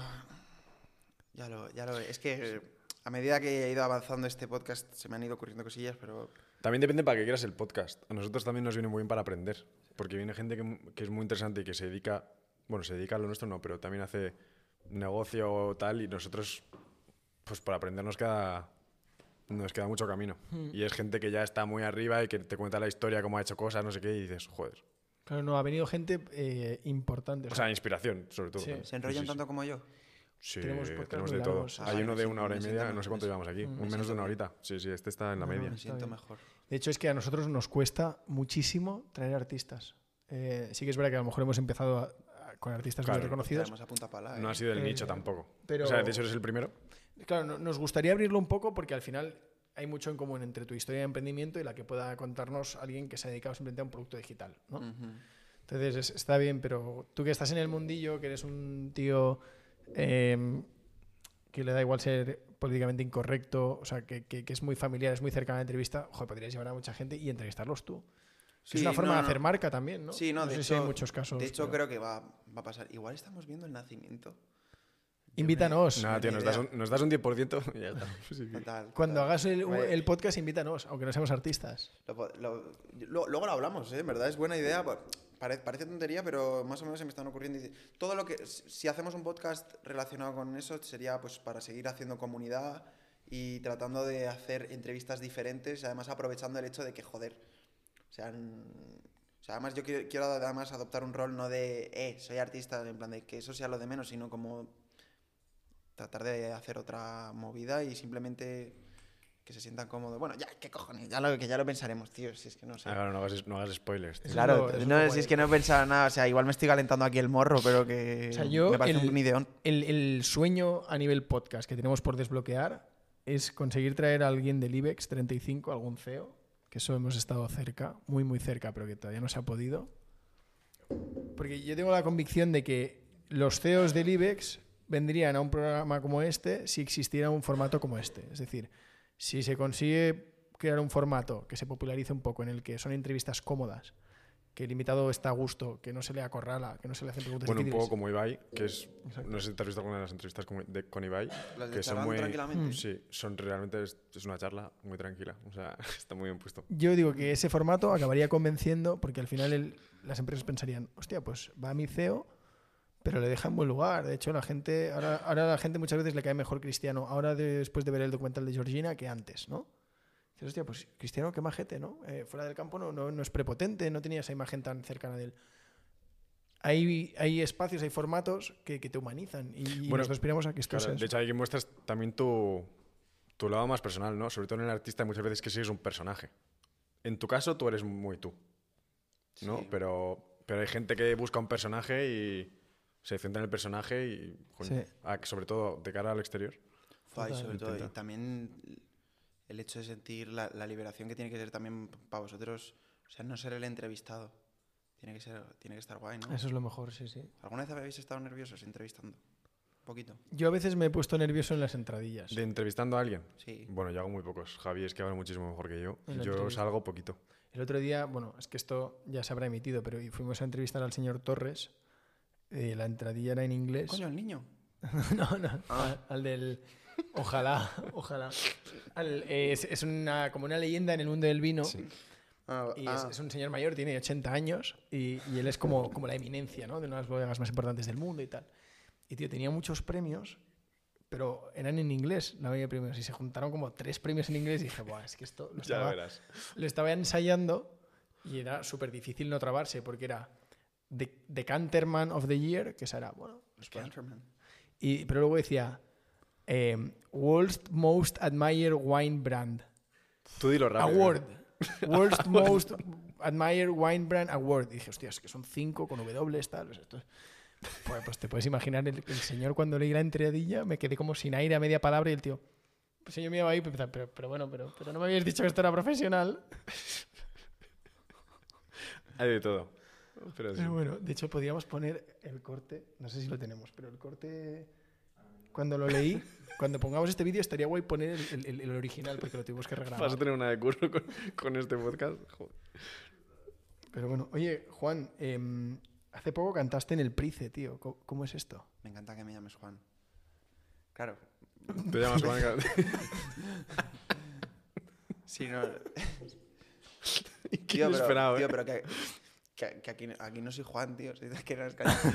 ya lo, ya lo es que a medida que he ido avanzando este podcast se me han ido ocurriendo cosillas, pero También depende para qué quieras el podcast. A nosotros también nos viene muy bien para aprender. Porque viene gente que, que es muy interesante y que se dedica. Bueno, se dedica a lo nuestro, no, pero también hace negocio o tal. Y nosotros, pues para aprender nos queda, nos queda mucho camino. Y es gente que ya está muy arriba y que te cuenta la historia, cómo ha hecho cosas, no sé qué, y dices, joder. Claro, no, ha venido gente eh, importante. o O sea, inspiración, sobre todo. Sí. se enrollan Sí, sí, sí. tanto como yo. Sí, Tenemos tenemos, de todo. largos. Hay Ah, uno de una hora y media, no sé cuánto llevamos aquí. Mm. Un Me menos de una horita. Sí, sí, este está en la No, media. Me siento mejor. de hecho, es que a nosotros nos cuesta muchísimo traer artistas. Eh, sí que es verdad que a lo mejor hemos empezado a- con artistas Claro, muy reconocidos. Traemos a punta pala, No ¿eh? ha sido el Eh, nicho tampoco. pero- O sea, de hecho eres el primero. Claro, no- nos gustaría abrirlo un poco porque al final hay mucho en común entre tu historia de emprendimiento y la que pueda contarnos alguien que se ha dedicado simplemente a un producto digital. ¿no? Ujú. Entonces es- está bien, pero tú que estás en el mundillo, que eres un tío eh, que le da igual ser políticamente incorrecto, o sea, que, que- que es muy familiar, es muy cercana a la entrevista, joder, podrías llevar a mucha gente y entrevistarlos tú. Que es Sí, una forma no, de no. hacer marca también, ¿no? Sí, no, de sé hecho, si hay muchos casos. De hecho, pero- creo que va, va a pasar. Igual estamos viendo el nacimiento. Invítanos. Nada, tío, nos das, un, nos das un 10% y [LAUGHS] ya está. Sí, sí. Total, Cuando total. hagas el, el podcast, invítanos, aunque no seamos artistas. Lo lo- lo- luego lo hablamos, ¿eh? En verdad es buena idea. po- pare- parece tontería, pero más o menos se me están ocurriendo. Todo lo que. Si hacemos un podcast relacionado con eso, sería pues para seguir haciendo comunidad y tratando de hacer entrevistas diferentes, y además aprovechando el hecho de que, joder, o sea, n- o sea, además yo quiero, quiero además adoptar un rol no de, eh, soy artista, en plan de que eso sea lo de menos, sino como tratar de hacer otra movida y simplemente que se sientan cómodos. Bueno, ya, qué cojones, ya lo, que ya lo pensaremos, tío, si es que no sé. Ah, claro, no hagas, no hagas spoilers. tío. Claro, no, si es que no he pensado nada, o sea, igual me estoy calentando aquí el morro, pero que O sea, yo me parece el- un ideón. El, el sueño a nivel podcast que tenemos por desbloquear es conseguir traer a alguien del IBEX 35, algún CEO, eso hemos estado cerca, muy muy cerca, pero que todavía no se ha podido. Porque yo tengo la convicción de que los CEOs del IBEX vendrían a un programa como este si existiera un formato como este. Es decir, si se consigue crear un formato que se popularice un poco en el que son entrevistas cómodas, que el invitado está a gusto, que no se le acorrala, que no se le hacen preguntas Bueno, un poco como Ibai, que es. No sé si te has visto alguna de las entrevistas con, de- con Ibai. Las de que son muy. tranquilamente. Sí, son realmente. Es, es una charla muy tranquila. O sea, [LAUGHS] está muy bien puesto. Yo digo que ese formato acabaría convenciendo porque al final el- las empresas pensarían, hostia, pues va a mi CEO, pero le deja en buen lugar. De hecho, la gente, ahora, ahora a la gente muchas veces le cae mejor Cristiano, ahora de- después de ver el documental de Georgina, que antes, ¿no? Dices, hostia, pues Cristiano, qué majete, ¿no? Eh, fuera del campo no, no, no es prepotente, no tenía esa imagen tan cercana de él. Hay, hay espacios, hay formatos que, que te humanizan y, Bueno, nosotros aspiramos a que esto Claro, sea de hecho, ahí muestras también tu, tu lado más personal, ¿no? Sobre todo en el artista, muchas veces que sí es un personaje. En tu caso, tú eres muy tú, ¿no? Sí. Pero, pero hay gente que busca un personaje y se centra en el personaje y, Sí. sobre todo de cara al exterior. Total. sobre todo, y también el hecho de sentir la, la liberación que tiene que ser también para vosotros, o sea, no ser el entrevistado. Tiene que, ser, tiene que estar guay, ¿no? Eso es lo mejor, sí, sí. ¿Alguna vez habéis estado nerviosos entrevistando? Un poquito. Yo a veces me he puesto nervioso en las entradillas. De entrevistando a alguien. Sí. Bueno, yo hago muy pocos. Javi es que habla muchísimo mejor que yo. En Yo entrevista. salgo poquito. El otro día, bueno, es que esto ya se habrá emitido, pero fuimos a entrevistar al señor Torres. eh, la entradilla era en inglés. Coño, el niño. [LAUGHS] no, no, al, al del... Ojalá, ojalá. Al- es es una, como una leyenda en el mundo del vino. Sí. Ah, Y es, ah, es un señor mayor, tiene 80 años y, y él es como, como la eminencia ¿no? de una de las bodegas más importantes del mundo y tal. Y tío, tenía muchos premios, pero eran en inglés, la mayoría de premios. Y se juntaron como tres premios en inglés y dije, Buah, es que esto lo [LAUGHS] Ya estaba, verás. lo estaba ensayando y era súper difícil no trabarse porque era The, the Canterman of the Year, que esa era, bueno, Canterman. y, pero luego decía em, World's Most Admired Wine Brand. Tú dilo rápido. Award. World's Most Admired Wine Brand Award. Y dije, hostia, es que son cinco con W, tal. pues esto es- Pues, pues te puedes imaginar, el, el señor cuando leí la entradilla me quedé como sin aire a media palabra y el tío. El señor me iba ahí empezaba, pero, pero bueno, pero, pero no me habías dicho que esto era profesional. Hay de todo. Pero sí. Pero bueno, de hecho podíamos poner el corte, no sé si lo tenemos, pero el corte, cuando lo leí, cuando pongamos este vídeo estaría guay poner el, el- el original porque lo tuvimos que regrabar. Vas a tener una de curro con, con este podcast. Joder. Pero bueno, oye, Juan, em, hace poco cantaste en el Price, tío. ¿Cómo, cómo es esto? Me encanta que me llames Juan. Claro. Te llamas Juan. [LAUGHS] Sí, no. [LAUGHS] ¿Quién Tío, pero, tío, eh? pero que, que- que aquí, aquí no soy Juan, tío. soy- caña.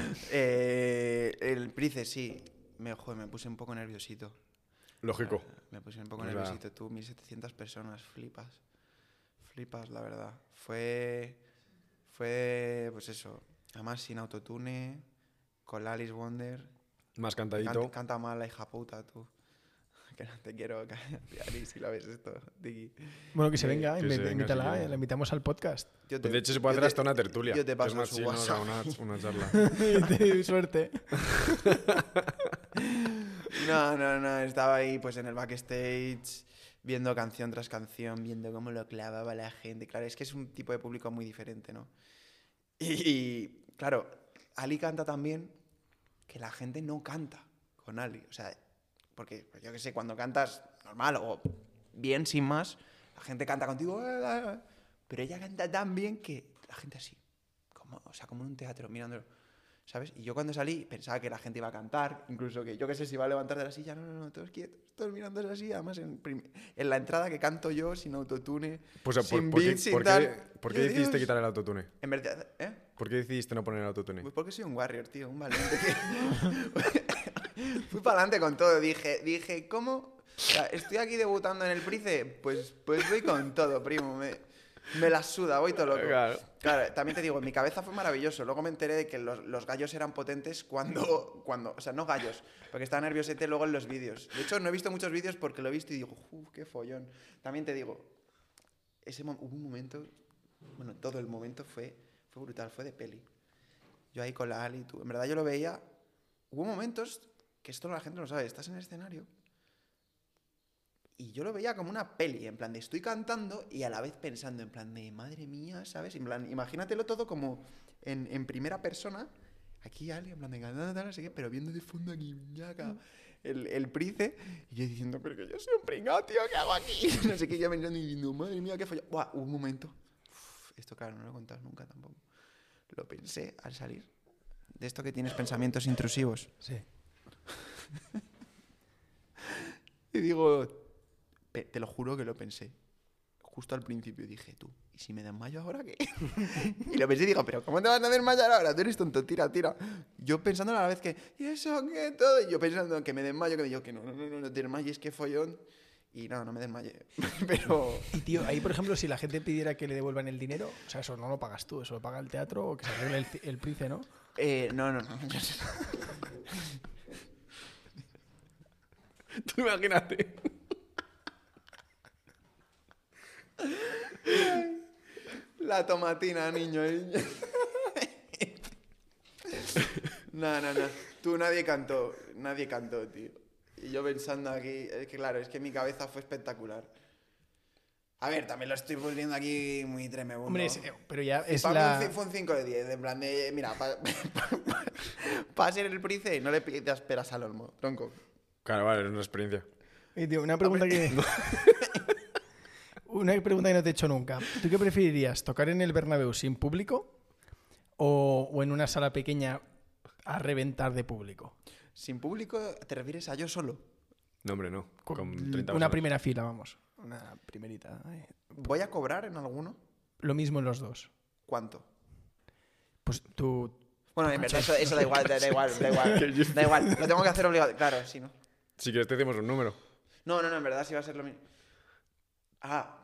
[LAUGHS] Eh, el Price, sí. Me, joder, me puse un poco nerviosito. Lógico. Me puse un poco verdad. nerviosito. Tú, 1700 personas, flipas. Flipas, la verdad. Fue. Fue. Pues eso. Además, sin autotune. Con la Alice Wonder. Más Canta, cantadito. canta mal la hija puta, tú. [LAUGHS] Que no te quiero, Alice, si la ves esto, Diggy. Bueno, que se venga, que invi- se venga, invítala, sí eh, la invitamos al podcast. Yo te- Pues de hecho se puede hacer te- hasta una tertulia. Yo te paso es más su chill, ¿no? O sea, WhatsApp. una, una charla. [LAUGHS] Suerte. [LAUGHS] No, no, no, estaba ahí pues en el backstage, viendo canción tras canción, viendo cómo lo clavaba la gente. Claro, es que es un tipo de público muy diferente, ¿no? Y, claro, Ali canta también que la gente no canta con Ali. O sea, porque pues, yo qué sé, cuando cantas normal o bien sin más, la gente canta contigo, pero ella canta tan bien que la gente así, como, o sea, como en un teatro, mirándolo. ¿Sabes? Y yo cuando salí pensaba que la gente iba a cantar, incluso que yo qué sé si iba a levantar de la silla, no, no, no, todos quietos, todos mirándose así, además en, la entrada que canto yo sin autotune, Pues, ¿por, sin por qué, beat, sin por qué- tal. por qué Yo, decidiste Dios, quitar el autotune? En verdad, ¿eh? ¿Por qué decidiste no poner autotune? Pues porque soy un warrior, tío, un valiente. que- [LAUGHS] Fui para adelante con todo. Dije, dije, ¿cómo? O sea, estoy aquí debutando en el Price. Pues, pues voy con todo, primo. Me, me la suda, voy todo loco. Claro. Claro, también te digo, en mi cabeza fue maravilloso. Luego me enteré de que los, los gallos eran potentes cuando, cuando. O sea, no gallos, porque estaba nerviosete luego en los vídeos. De hecho, no he visto muchos vídeos porque lo he visto y digo, uff, qué follón. También te digo, ese hubo un momento. Bueno, todo el momento fue, fue brutal, fue de peli. Yo ahí con la Ali, tú. En verdad yo lo veía. Hubo momentos que esto la gente no sabe. Estás en el escenario y yo lo veía como una peli, en plan de estoy cantando y a la vez pensando, en plan de madre mía, ¿sabes? En plan, imagínatelo todo como en, en primera persona. Aquí alguien, en plan de cantando, tal, no sé qué, pero viendo de fondo aquí, ñaca, el, el price, y yo diciendo, pero que yo soy un pringao, tío, ¿qué hago aquí? [LAUGHS] No sé qué, ya pensando y diciendo, madre mía, qué folla. Buah, un momento. Uf, esto, claro, no lo he contado nunca tampoco. Lo pensé al salir. De esto que tienes pensamientos intrusivos. Sí. [LAUGHS] Y digo, te lo juro que lo pensé. Justo al principio dije, tú, ¿y si me desmayo ahora qué? [LAUGHS] y lo pensé y digo, pero ¿cómo te vas a desmayar ahora? Tú eres tonto, tira, tira. Yo pensando a la vez que, ¿y eso qué todo? Y yo pensando que me desmayo, que yo, que no, no, no, no, no te desmayes, que follón. Y no, no me desmayé. [LAUGHS] pero Y tío, ahí por ejemplo, si la gente pidiera que le devuelvan el dinero, o sea, eso no lo pagas tú, eso lo paga el teatro o que se arregle el, el price, ¿no? eh, no, no, no. [LAUGHS] Tú imagínate. La tomatina, niño. niño. no, no, no. Tú nadie cantó, nadie cantó, tío. Y yo pensando aquí, es que claro, es que mi cabeza fue espectacular. A ver, también lo estoy poniendo aquí muy tremebundo. Hombre, es- eh, pero ya es Para la... fue un 5 de 10, en plan de, mira, para [LAUGHS] ser el price no le pidas peras al olmo, tronco. Claro, vale, es una experiencia. Y, tío, una pregunta que... [LAUGHS] una pregunta que no te he hecho nunca. ¿Tú qué preferirías? ¿Tocar en el Bernabéu sin público o, o en una sala pequeña a reventar de público? Sin público, ¿te refieres a yo solo? No, hombre, no. Con Con 30 una personas. primera fila, vamos. Una primerita. ay. ¿Voy a cobrar en alguno? Lo mismo en los dos. ¿Cuánto? Pues tú... Bueno, en verdad eso, eso da igual, da, da igual, da igual, [LAUGHS] da igual. Lo tengo que hacer obligado. Claro, sí, ¿no? Si quieres te decimos un número. No, no, no, en verdad sí va a ser lo mismo. Ah,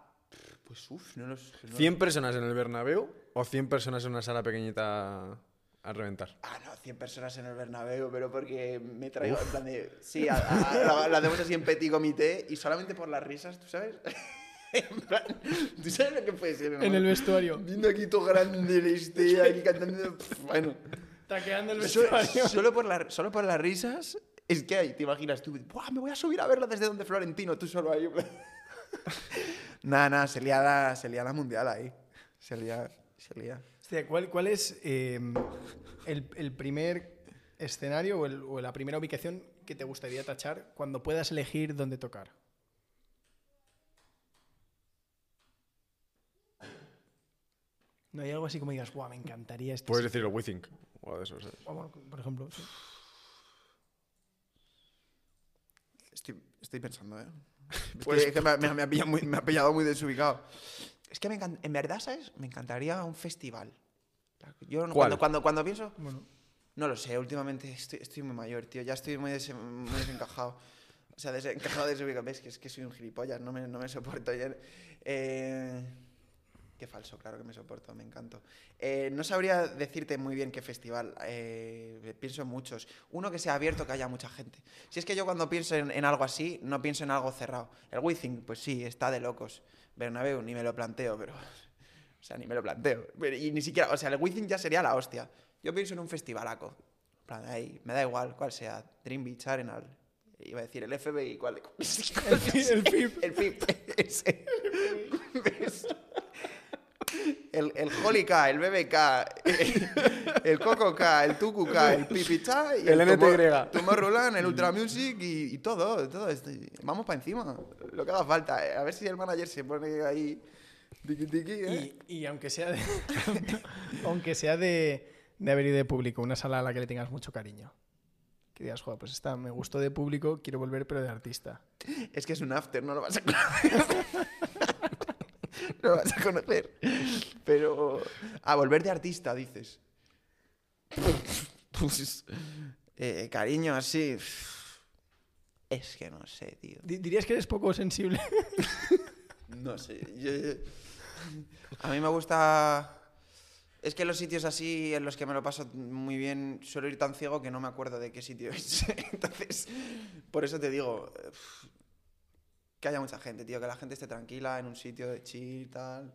pues uff, no lo sé. no- ¿100 personas en el Bernabéu o 100 personas en una sala pequeñita a reventar? Ah, no, 100 personas en el Bernabéu, pero porque me traigo en plan de... Sí, a- a- a- lo hacemos así en petit comité y solamente por las risas, ¿tú sabes? [LAUGHS] En plan, ¿Tú sabes lo que puede ser? En el vestuario. Viendo aquí todo grande, el este, aquí cantando... pf, Bueno, Taqueando el So- solo, por la- solo por las risas, es que ahí te imaginas tú, "Buah, me voy a subir a verlo desde donde Florentino, tú solo ahí. [LAUGHS] nada, nada, se lía, la, se lía la mundial ahí. Se lía, se lía. Hostia, ¿cuál, cuál es eh, el, el primer escenario o, el- o la primera ubicación que te gustaría tachar cuando puedas elegir dónde tocar? No hay algo así como digas, Buah, me encantaría este. Puedes decir el WeThink o algo de eso, ¿sabes? sitio". Bueno, por ejemplo. sí. Estoy, estoy pensando, ¿eh? [LAUGHS] Es Pues- que, es que me, me- me ha pillado muy, me ha pillado muy desubicado. Es que me encan- en verdad, ¿sabes? Me encantaría un festival. Yo no- ¿Cuál? cuando, cuando, cuando pienso... Bueno, No lo sé, últimamente estoy, estoy muy mayor, tío. Ya estoy muy, dese- muy desencajado. O sea, desencajado de subir. ¿Ves? Que es que soy un gilipollas, no me, no me soporto. ya. Eh, qué falso, claro que me soporto, me encanto. Eh, no sabría decirte muy bien qué festival. eh, pienso en muchos. Uno que sea abierto, que haya mucha gente. Si es que yo cuando pienso en, en algo así, no pienso en algo cerrado. El Wizzing, pues sí, está de locos. Bernabéu, ni me lo planteo, pero... O sea, ni me lo planteo. Y ni siquiera... O sea, el Wizzing ya sería la hostia. Yo pienso en un festivalaco. Plan, ahí, me da igual cuál sea. Dream Beach, Arenal. Iba a decir el FBI, ¿cuál? [LAUGHS] El el FIP. El FIP, [LAUGHS] ese. [LAUGHS] El, el Holy K, el BBK, el, [LAUGHS] el Coco K, el Tuku K, el Pipicha y El Tomor- NTY. Tomorrowland, el Ultra Music y, y todo, todo. Vamos para encima, lo que haga falta. eh. A ver si el manager se pone ahí tiqui, tiqui, ¿eh? Y, y aunque sea de, [LAUGHS] aunque sea de, de haber ido de público, una sala a la que le tengas mucho cariño. Que digas, joder, pues esta me gustó de público, quiero volver, pero de artista. Es que es un after, no lo vas a. [LAUGHS] [LAUGHS] no lo vas a conocer. Pero. A volver de artista, dices. [LAUGHS] Pues, eh, cariño, así. [SIGHS] Es que no sé, tío. Di- ¿Dirías que eres poco sensible? [LAUGHS] No sé. yo- yo- A mí me gusta. Es que los sitios así en los que me lo paso muy bien, suelo ir tan ciego que no me acuerdo de qué sitio es. Entonces, por eso te digo. Que haya mucha gente, tío. Que la gente esté tranquila en un sitio de chill y tal.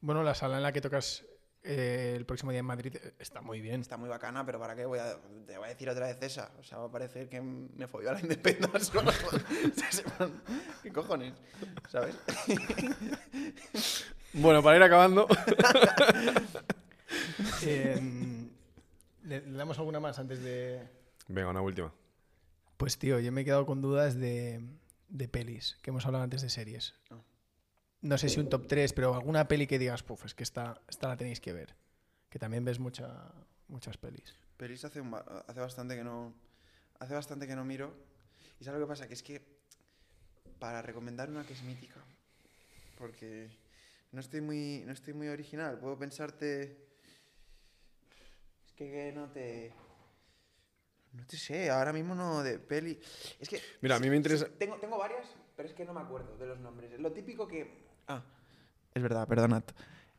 Bueno, la sala en la que tocas eh, el próximo día en Madrid eh, está muy bien. Está muy bacana, pero ¿para qué voy a, te voy a decir otra vez esa? O sea, va a parecer que me folló a la [LAUGHS] Independence. ¿no? [LAUGHS] ¿Qué cojones? ¿Sabes? [LAUGHS] Bueno, para ir acabando. Eh, ¿le, le damos alguna más antes de...? Venga, una última. Pues tío, yo me he quedado con dudas de, de pelis, que hemos hablado antes de series. Ah. No sé si un top 3, pero alguna peli que digas, puf, es que esta, esta la tenéis que ver. Que también ves mucha, muchas pelis. Pelis hace, un hace bastante que no. Hace bastante que no miro. ¿Y sabes lo que pasa? Que es que. Para recomendar una que es mítica. Porque. No estoy muy. No estoy muy original. Puedo pensarte. Es que no te. No te sé, ahora mismo no de peli. Es que. Mira, a mí me interesa. Tengo, tengo varias, pero es que no me acuerdo de los nombres. Lo típico que. Ah, es verdad, perdonad.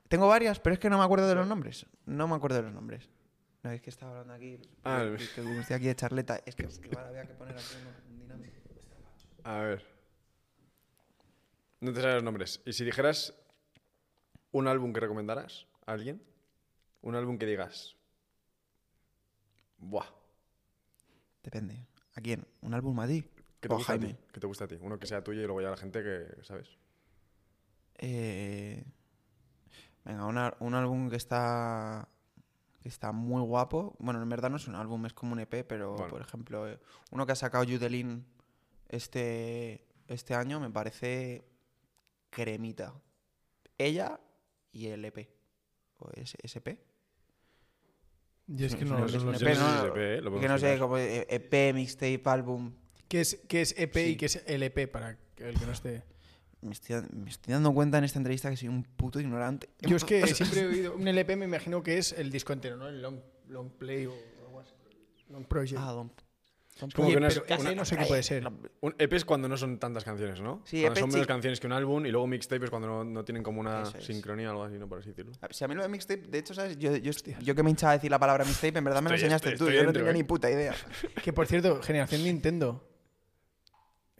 Tengo varias, pero es que no me acuerdo de los nombres. No me acuerdo de los nombres. No, es que estaba hablando aquí. Ah, que- estoy aquí de charleta. Es que, es que ahora había que poner aquí un dinámico. A ver. No te sabes los nombres. ¿Y si dijeras un álbum que recomendaras a alguien? Un álbum que digas. Buah. Depende. ¿A quién? ¿Un álbum a ti? ¿Qué te O gusta a Jaime. ti? ¿Qué te gusta a ti? Uno que sea tuyo y luego ya la gente que, ¿sabes? Eh, venga, una- un álbum que está que está muy guapo. Bueno, en verdad no es un álbum, es como un EP, pero Bueno. por ejemplo, eh, uno que ha sacado Judelin este, este año me parece cremita. Ella y el EP. ¿O SP? Yo es que no, es lo un EP, no ¿eh? Que no sé, como EP, mixtape, álbum. ¿Qué es, qué es EP y qué es LP para que el que no esté? Me estoy, me estoy dando cuenta en esta entrevista que soy un puto ignorante. Yo es que [LAUGHS] siempre he oído. Un LP me imagino que es el disco entero, ¿no? El long, long play o algo así. Long project. Ah, don- como Oye, que no es- pero ese una- no sé qué puede ser. Un EP es cuando no son tantas canciones, ¿no? Sí, cuando EP son menos sí. canciones que un álbum y luego mixtape es cuando no, no tienen como una es. sincronía o algo así, ¿no? Por así decirlo. A- Si a mí lo de mixtape, de hecho, ¿sabes? Yo, yo, yo que me hinchaba a decir la palabra mixtape, en verdad me lo enseñaste estoy- tú. estoy yo no tenía ¿eh? ni puta idea. [LAUGHS] Que por cierto, generación Nintendo.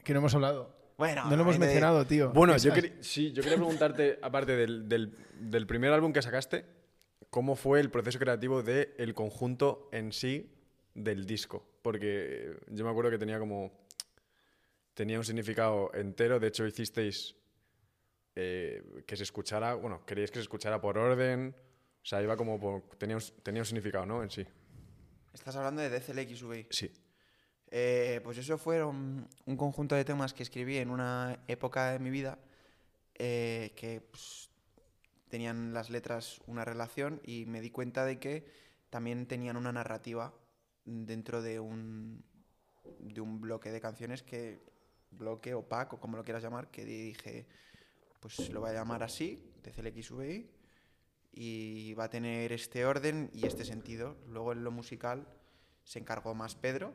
Que no hemos hablado. Bueno, No lo hemos te- mencionado, tío. Bueno, ¿Qué yo, sí, yo quería preguntarte, [LAUGHS] aparte del, del- del primer álbum que sacaste, ¿cómo fue el proceso creativo del el conjunto en sí del disco? Porque yo me acuerdo que tenía como... Tenía un significado entero, de hecho hicisteis eh, que se escuchara, bueno, queríais que se escuchara por orden, o sea, iba como por... Tenía un, tenía un significado, ¿no? En sí. Estás hablando de DCLXV. Sí. Eh, pues eso fueron un conjunto de temas que escribí en una época de mi vida eh, que pues, tenían las letras una relación y me di cuenta de que también tenían una narrativa dentro de un, de un bloque de canciones que bloque o pack o como lo quieras llamar que dije pues lo voy a llamar así DCLXVI y va a tener este orden y este sentido luego en lo musical se encargó más Pedro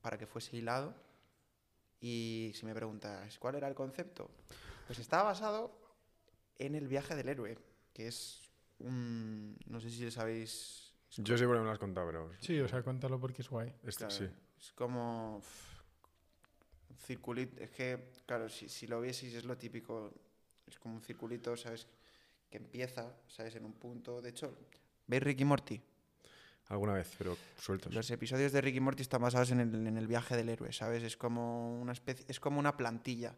para que fuese hilado. Y si me preguntas, ¿cuál era el concepto? Pues estaba basado en el viaje del héroe, que es un... No sé si lo sabéis... Yo sí porque me lo has contado, pero... Sí, o sea, cuéntalo porque es guay. este- Claro, sí. Es como. un circulito. Es que, claro, si, si lo vieseis es lo típico. Es como un circulito, ¿sabes? Que empieza, ¿sabes? En un punto. De hecho, ¿veis Ricky Morty? Alguna vez, pero sueltos. Los episodios de Ricky Morty están basados en el, en el viaje del héroe, ¿sabes? Es como una especie, es como una plantilla.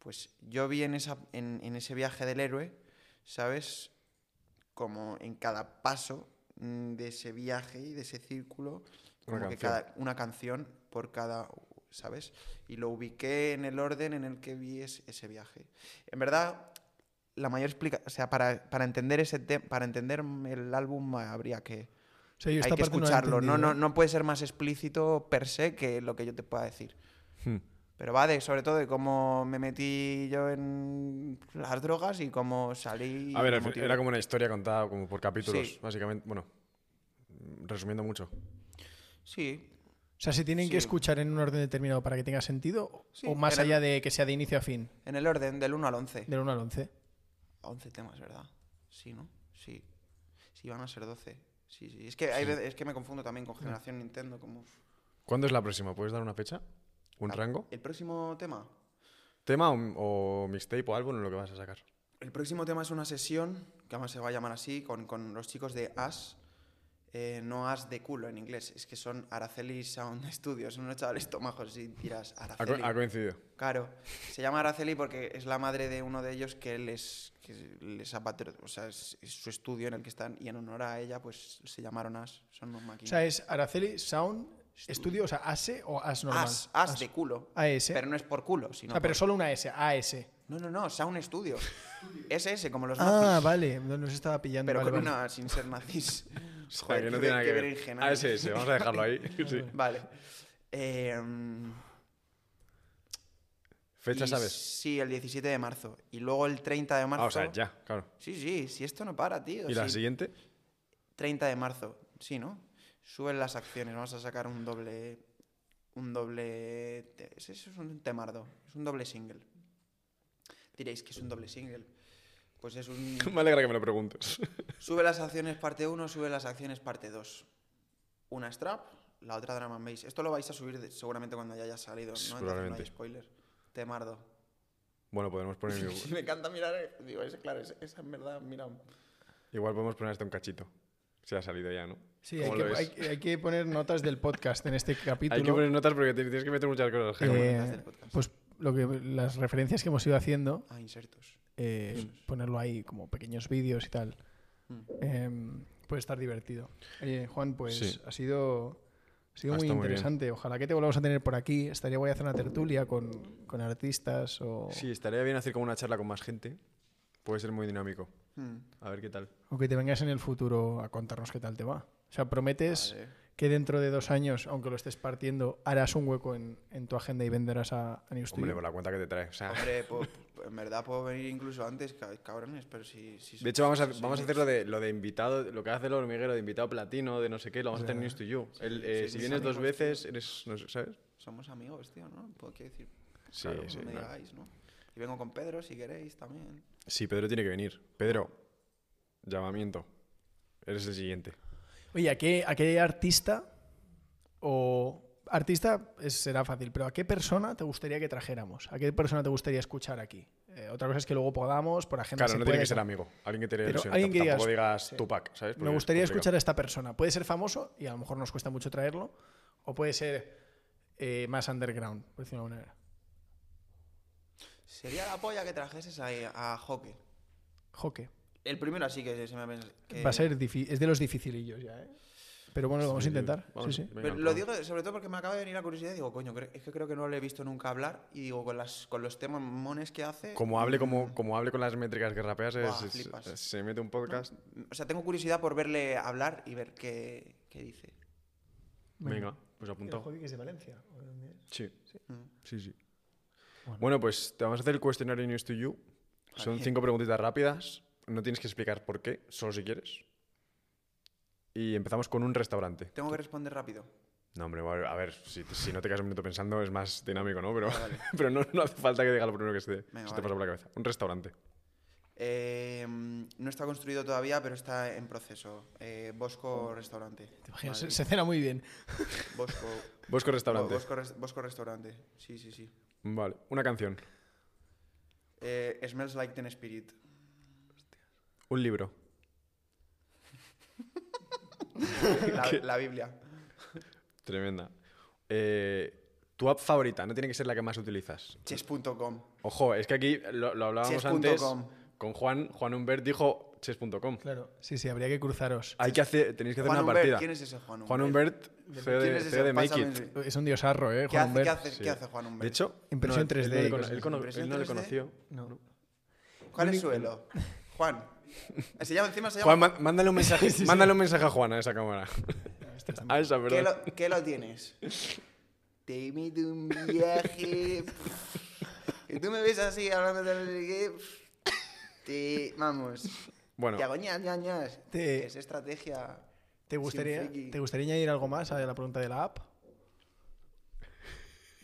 Pues yo vi en, esa, en, en ese viaje del héroe, ¿sabes? Como en cada paso de ese viaje y de ese círculo, Una como que canción. cada, una canción por cada, ¿sabes? Y lo ubiqué en el orden en el que vi es- ese viaje. En verdad, la mayor explicación, o sea, para, para entender ese para entender el álbum habría que, O sea, yo hay que no escucharlo. No, no, no puede ser más explícito per se que lo que yo te pueda decir. Hmm. Pero va de, sobre todo de cómo me metí yo en las drogas y cómo salí. A ver, era como una historia contada como por capítulos, Sí. básicamente. Bueno, resumiendo mucho. Sí, O sea, ¿se tienen que escuchar en un orden determinado para que tenga sentido? Sí, ¿O más el- allá de que sea de inicio a fin? en el orden del 1 al 11. Del 1 al 11. 11 temas, ¿verdad? Sí, ¿no? Sí. Sí, van a ser 12. Sí, sí. Es que, hay es que me confundo también con Generación Nintendo. Como... ¿Cuándo es la próxima? ¿Puedes dar una fecha? ¿Un Ah, rango? El próximo tema. ¿Tema o, o mixtape o álbum lo que vas a sacar? El próximo tema es una sesión, que además se va a llamar así, con, con los chicos de As. eh, no As de culo en inglés, es que son Araceli Sound [LAUGHS] Studios. Son unos chavales tomajos y co- Araceli. ha coincidido. Claro, se llama Araceli porque es la madre de uno de ellos que les, que les ha patro- o sea, es, es su estudio en el que están y en honor a ella pues se llamaron As, son unos O máquinas. sea, es Araceli Sound Studio, o sea, ASE o AS normal. As, As de culo. AS. Pero no es por culo, sino o sea, pero por- solo una S, AS. No, no, no, Sound Studio. SS, [LAUGHS] como los Ah, nazis. vale, no nos estaba pillando. Pero vale, con vale. una sin ser nazis. [LAUGHS] Joder, que no tiene que ver. Ah, ese, ese, vamos a dejarlo ahí. [LAUGHS] sí. Vale. Em, ¿Fecha y sabes? Sí, el 17 de marzo. Y luego el 30 de marzo. Ah, o sea, ya, claro. Sí, sí, si esto no para, tío. ¿Y la sí. siguiente? 30 de marzo, sí, ¿no? Suben las acciones, vamos a sacar un doble. Un doble. Eso es un temardo, es un doble single. Diréis que es un doble single. Pues es un. [LAUGHS] Me alegra que me lo preguntes. [LAUGHS] Sube las acciones parte 1, sube las acciones parte 2. Una strap, la otra drum and bass. Esto lo vais a subir de- seguramente cuando ya haya salido, ¿no? Entonces no hay spoiler. Temardo. Bueno, podemos poner. [LAUGHS] Me encanta mirar. Digo, ese, claro, ese- esa en verdad, mira. Igual podemos poner hasta un cachito. Si ha salido ya, ¿no? Sí, hay ¿Cómo que, hay, que poner notas del podcast en este capítulo. [LAUGHS] Hay que poner notas porque tienes que meter muchas cosas. Eh, pues lo que las referencias que hemos ido haciendo, Ah, insertos. eh, ponerlo ahí como pequeños vídeos y tal. Mm. Em, puede estar divertido. Oye, Juan, pues Sí. ha sido, ha sido Ha muy interesante. Ojalá que te volvamos a tener por aquí. Estaría voy a hacer una tertulia con, con artistas o, Sí, estaría bien hacer como una charla con más gente. Puede ser muy dinámico. Mm. A ver qué tal. o que te vengas en el futuro a contarnos qué tal te va. O sea, prometes Vale. que dentro de dos años, aunque lo estés partiendo, harás un hueco en, en tu agenda y venderás a, a New Hombre, por la cuenta que te trae. O sea, Hombre, po- en verdad puedo venir incluso antes, ca- cabrones, pero si. si de hecho, vamos a, vamos a hacer lo de, lo de invitado, lo que hace el hormiguero de invitado platino, de no sé qué, lo vamos a hacer en News to You. El, sí, eh, sí, si vienes dos veces, eres, no sé, ¿sabes? Somos amigos, tío, ¿no? Puedo qué decir. Sí, Claro, sí, no me digáis, ¿no? Y vengo con Pedro si queréis también. Sí, Pedro tiene que venir. Pedro, llamamiento. Eres el siguiente. Oye, ¿a qué, ¿a qué artista o... Artista es- será fácil, pero ¿a qué persona te gustaría que trajéramos? ¿A qué persona te gustaría escuchar aquí? Eh, otra cosa es que luego podamos, por agenda Claro, se no tiene puede, que ser amigo. Alguien que te Pero alguien que Tampoco digas, digas Tupac, ¿sabes? Me Porque gustaría escuchar a esta persona. Puede ser famoso y a lo mejor nos cuesta mucho traerlo, o puede ser eh, más underground, por decirlo de alguna manera. Sería la polla que trajeses ahí a Joque. Joque. El primero así que se me pens- que- Va a ser es de los dificilillos ya, ¿eh? Pero bueno, lo vamos a intentar. vamos, sí, sí. Pero lo digo sobre todo porque me acaba de venir la curiosidad y digo, coño, es que creo que no le he visto nunca hablar y digo, con, las, con los temas mones que hace... Como hable, como, mm, como hable con las métricas que rapeas, es- Buah, es- flipas. se mete un podcast. O sea, tengo curiosidad por verle hablar y ver qué, qué dice. Venga, pues. Joque que es de Valencia. ¿o de dónde es? Sí, Mm. sí, sí. Bueno. Bueno, pues te vamos a hacer el cuestionario News to You. Son cinco preguntitas rápidas. No tienes que explicar por qué, solo si quieres. Y empezamos con un restaurante. Tengo que responder rápido. No, hombre, a ver, si, si no te quedas un minuto pensando es más dinámico, ¿no? Pero, Vale, [LAUGHS] pero no, no hace falta que diga lo primero que se te, Venga, se te vale. pasa por la cabeza. Un restaurante. Eh, no está construido todavía, pero está en proceso. Eh, Bosco Restaurante. Te imaginas, se, cena muy bien. Bosco, Bosco Restaurante. Bosco, Bosco Restaurante. Sí, sí, sí. Vale. Una canción. Eh, Smells Like Teen Spirit. Un libro. [LAUGHS] La, la Biblia. Tremenda. Eh, tu app favorita, no tiene que ser la que más utilizas. Chess.com. Ojo, es que aquí lo, lo hablábamos Chess.com. con Juan. Juan Humbert dijo chess.com. Claro. Sí, sí, habría que cruzaros. Hay que hacer, tenéis que hacer Juan una Humbert, partida. ¿quién es ese Juan Humbert? Juan Humbert, CEO ¿Quién de, es de Make It. Es un diosarro, ¿eh? ¿Qué Juan hace, ¿qué, Humbert. hace, Sí. ¿Qué hace Juan Humbert? De hecho, Impresión no, él 3D no le él así. cono- ¿Impresión él no le 3D? conoció. No. ¿Cuál es su elo? Juan. Se llama, encima se llama. má- mándale un mensaje, [LAUGHS] mándale un mensaje a Juan a esa cámara. [LAUGHS] a esa, ¿Qué perdón. lo, qué lo tienes? te invito un viaje. [LAUGHS] y tú me ves así hablando de. Te, vamos. Bueno, Te hago ñas, ñas, ñas. Te- Que es estrategia. ¿Te gustaría, friki. ¿Te gustaría añadir algo más a la pregunta de la app?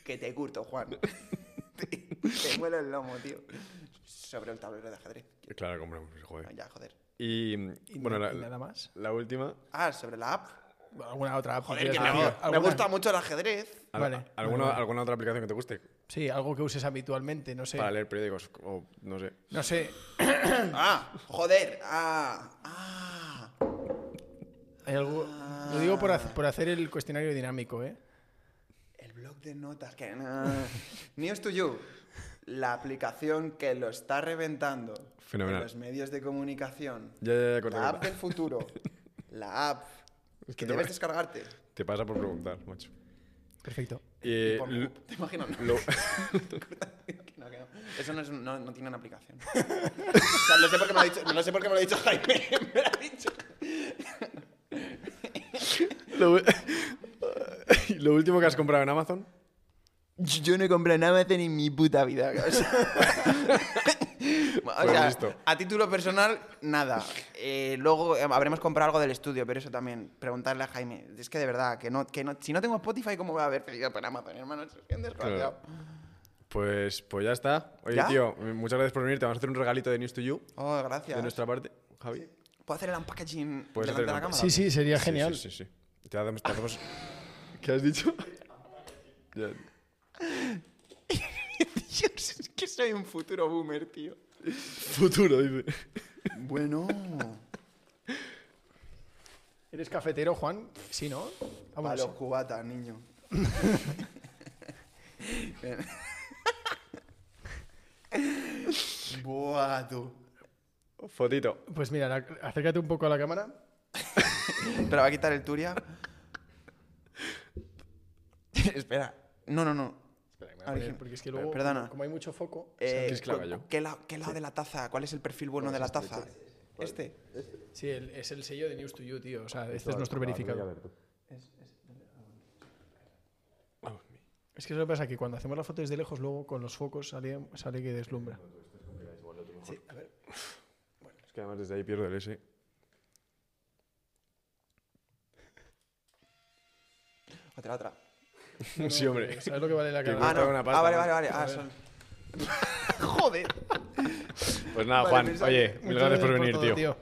Que te curto, Juan. [LAUGHS] te, te muelo el lomo, tío. Sobre el tablero de ajedrez. claro, como joder. Ya, joder. Y, ¿Y bueno, na- la, y nada más? la última, Ah, sobre la app. ¿Alguna otra? Joder, quieras que me, gusta mucho el ajedrez. ¿al- Vale, ¿alguna, vale. ¿alguna otra aplicación que te guste? Sí, algo que uses habitualmente, no sé. Para leer periódicos o no sé. No sé. [COUGHS] Ah, joder. Ah, ah. Hay algo... Lo digo por, hac- por hacer el cuestionario dinámico, ¿eh? El blog de notas. Que. News to You. La aplicación que lo está reventando. Fenomenal. En los medios de comunicación. Ya, ya, ya, corta, La app del futuro. [LAUGHS] La app Es que debes descargarte. Te pasa por preguntar, macho. Perfecto. Y, Por- l- [LAUGHS] ¿Te imaginas? No. lo- [LAUGHS] [LAUGHS] Que no, que no. Eso no, es, no, no tiene una aplicación. o sea, no sé por qué me lo ha dicho, no sé por qué me lo ha dicho Jaime. Me lo ha dicho. lo, lo último que has comprado en Amazon. Yo no he comprado en Amazon en mi puta vida. [LAUGHS] O sea, Pues sea, a título personal, nada. Eh, luego eh, habremos comprado algo del estudio, pero eso también. Preguntarle a Jaime. Es que de verdad, que no, que no, si no tengo Spotify, ¿cómo voy a haber pedido por Amazon, hermano? Es desgraciado. Pues, pues ya está. Oye, ¿Ya? tío, muchas gracias por venir. Te vamos a hacer un regalito de News to You Oh, gracias. de nuestra parte, Javi. ¿Puedo hacer el unpackaging delante de la cámara? Sí, sí, sería Sí, genial. Sí, sí, sí. Te hacemos, te hacemos- [LAUGHS] ¿Qué has dicho? [LAUGHS] Dios, es que soy un futuro boomer, tío. Futuro, dice. Bueno. ¿Eres cafetero, Juan? Sí, ¿no? A los cubatas, niño. [LAUGHS] Buah, tú. Fotito. Pues mira, la- acércate un poco a la cámara. Pero va a quitar el Turia. [LAUGHS] Espera. No, no, no. Porque es que luego, Perdona. como hay mucho foco... Eh. ¿qué, la- qué lado de la taza? ¿Cuál es el perfil bueno de la taza? Este. Sí, el- es el sello de News to You, tío. O sea, este es nuestro verificador. Es que eso lo que pasa que cuando hacemos la foto desde lejos, luego con los focos sale, sale que deslumbra. Sí, a ver. Es que además desde ahí pierdo el S. Otra, otra. Sí, hombre. ¿Sabes lo que vale la [LAUGHS] Que cámara? Ah, no. una pasta, ah, vale, ¿no? vale, vale. Ah, son... [LAUGHS] Joder. Pues nada, Vale, Juan, oye, mil gracias por venir, todo, tío.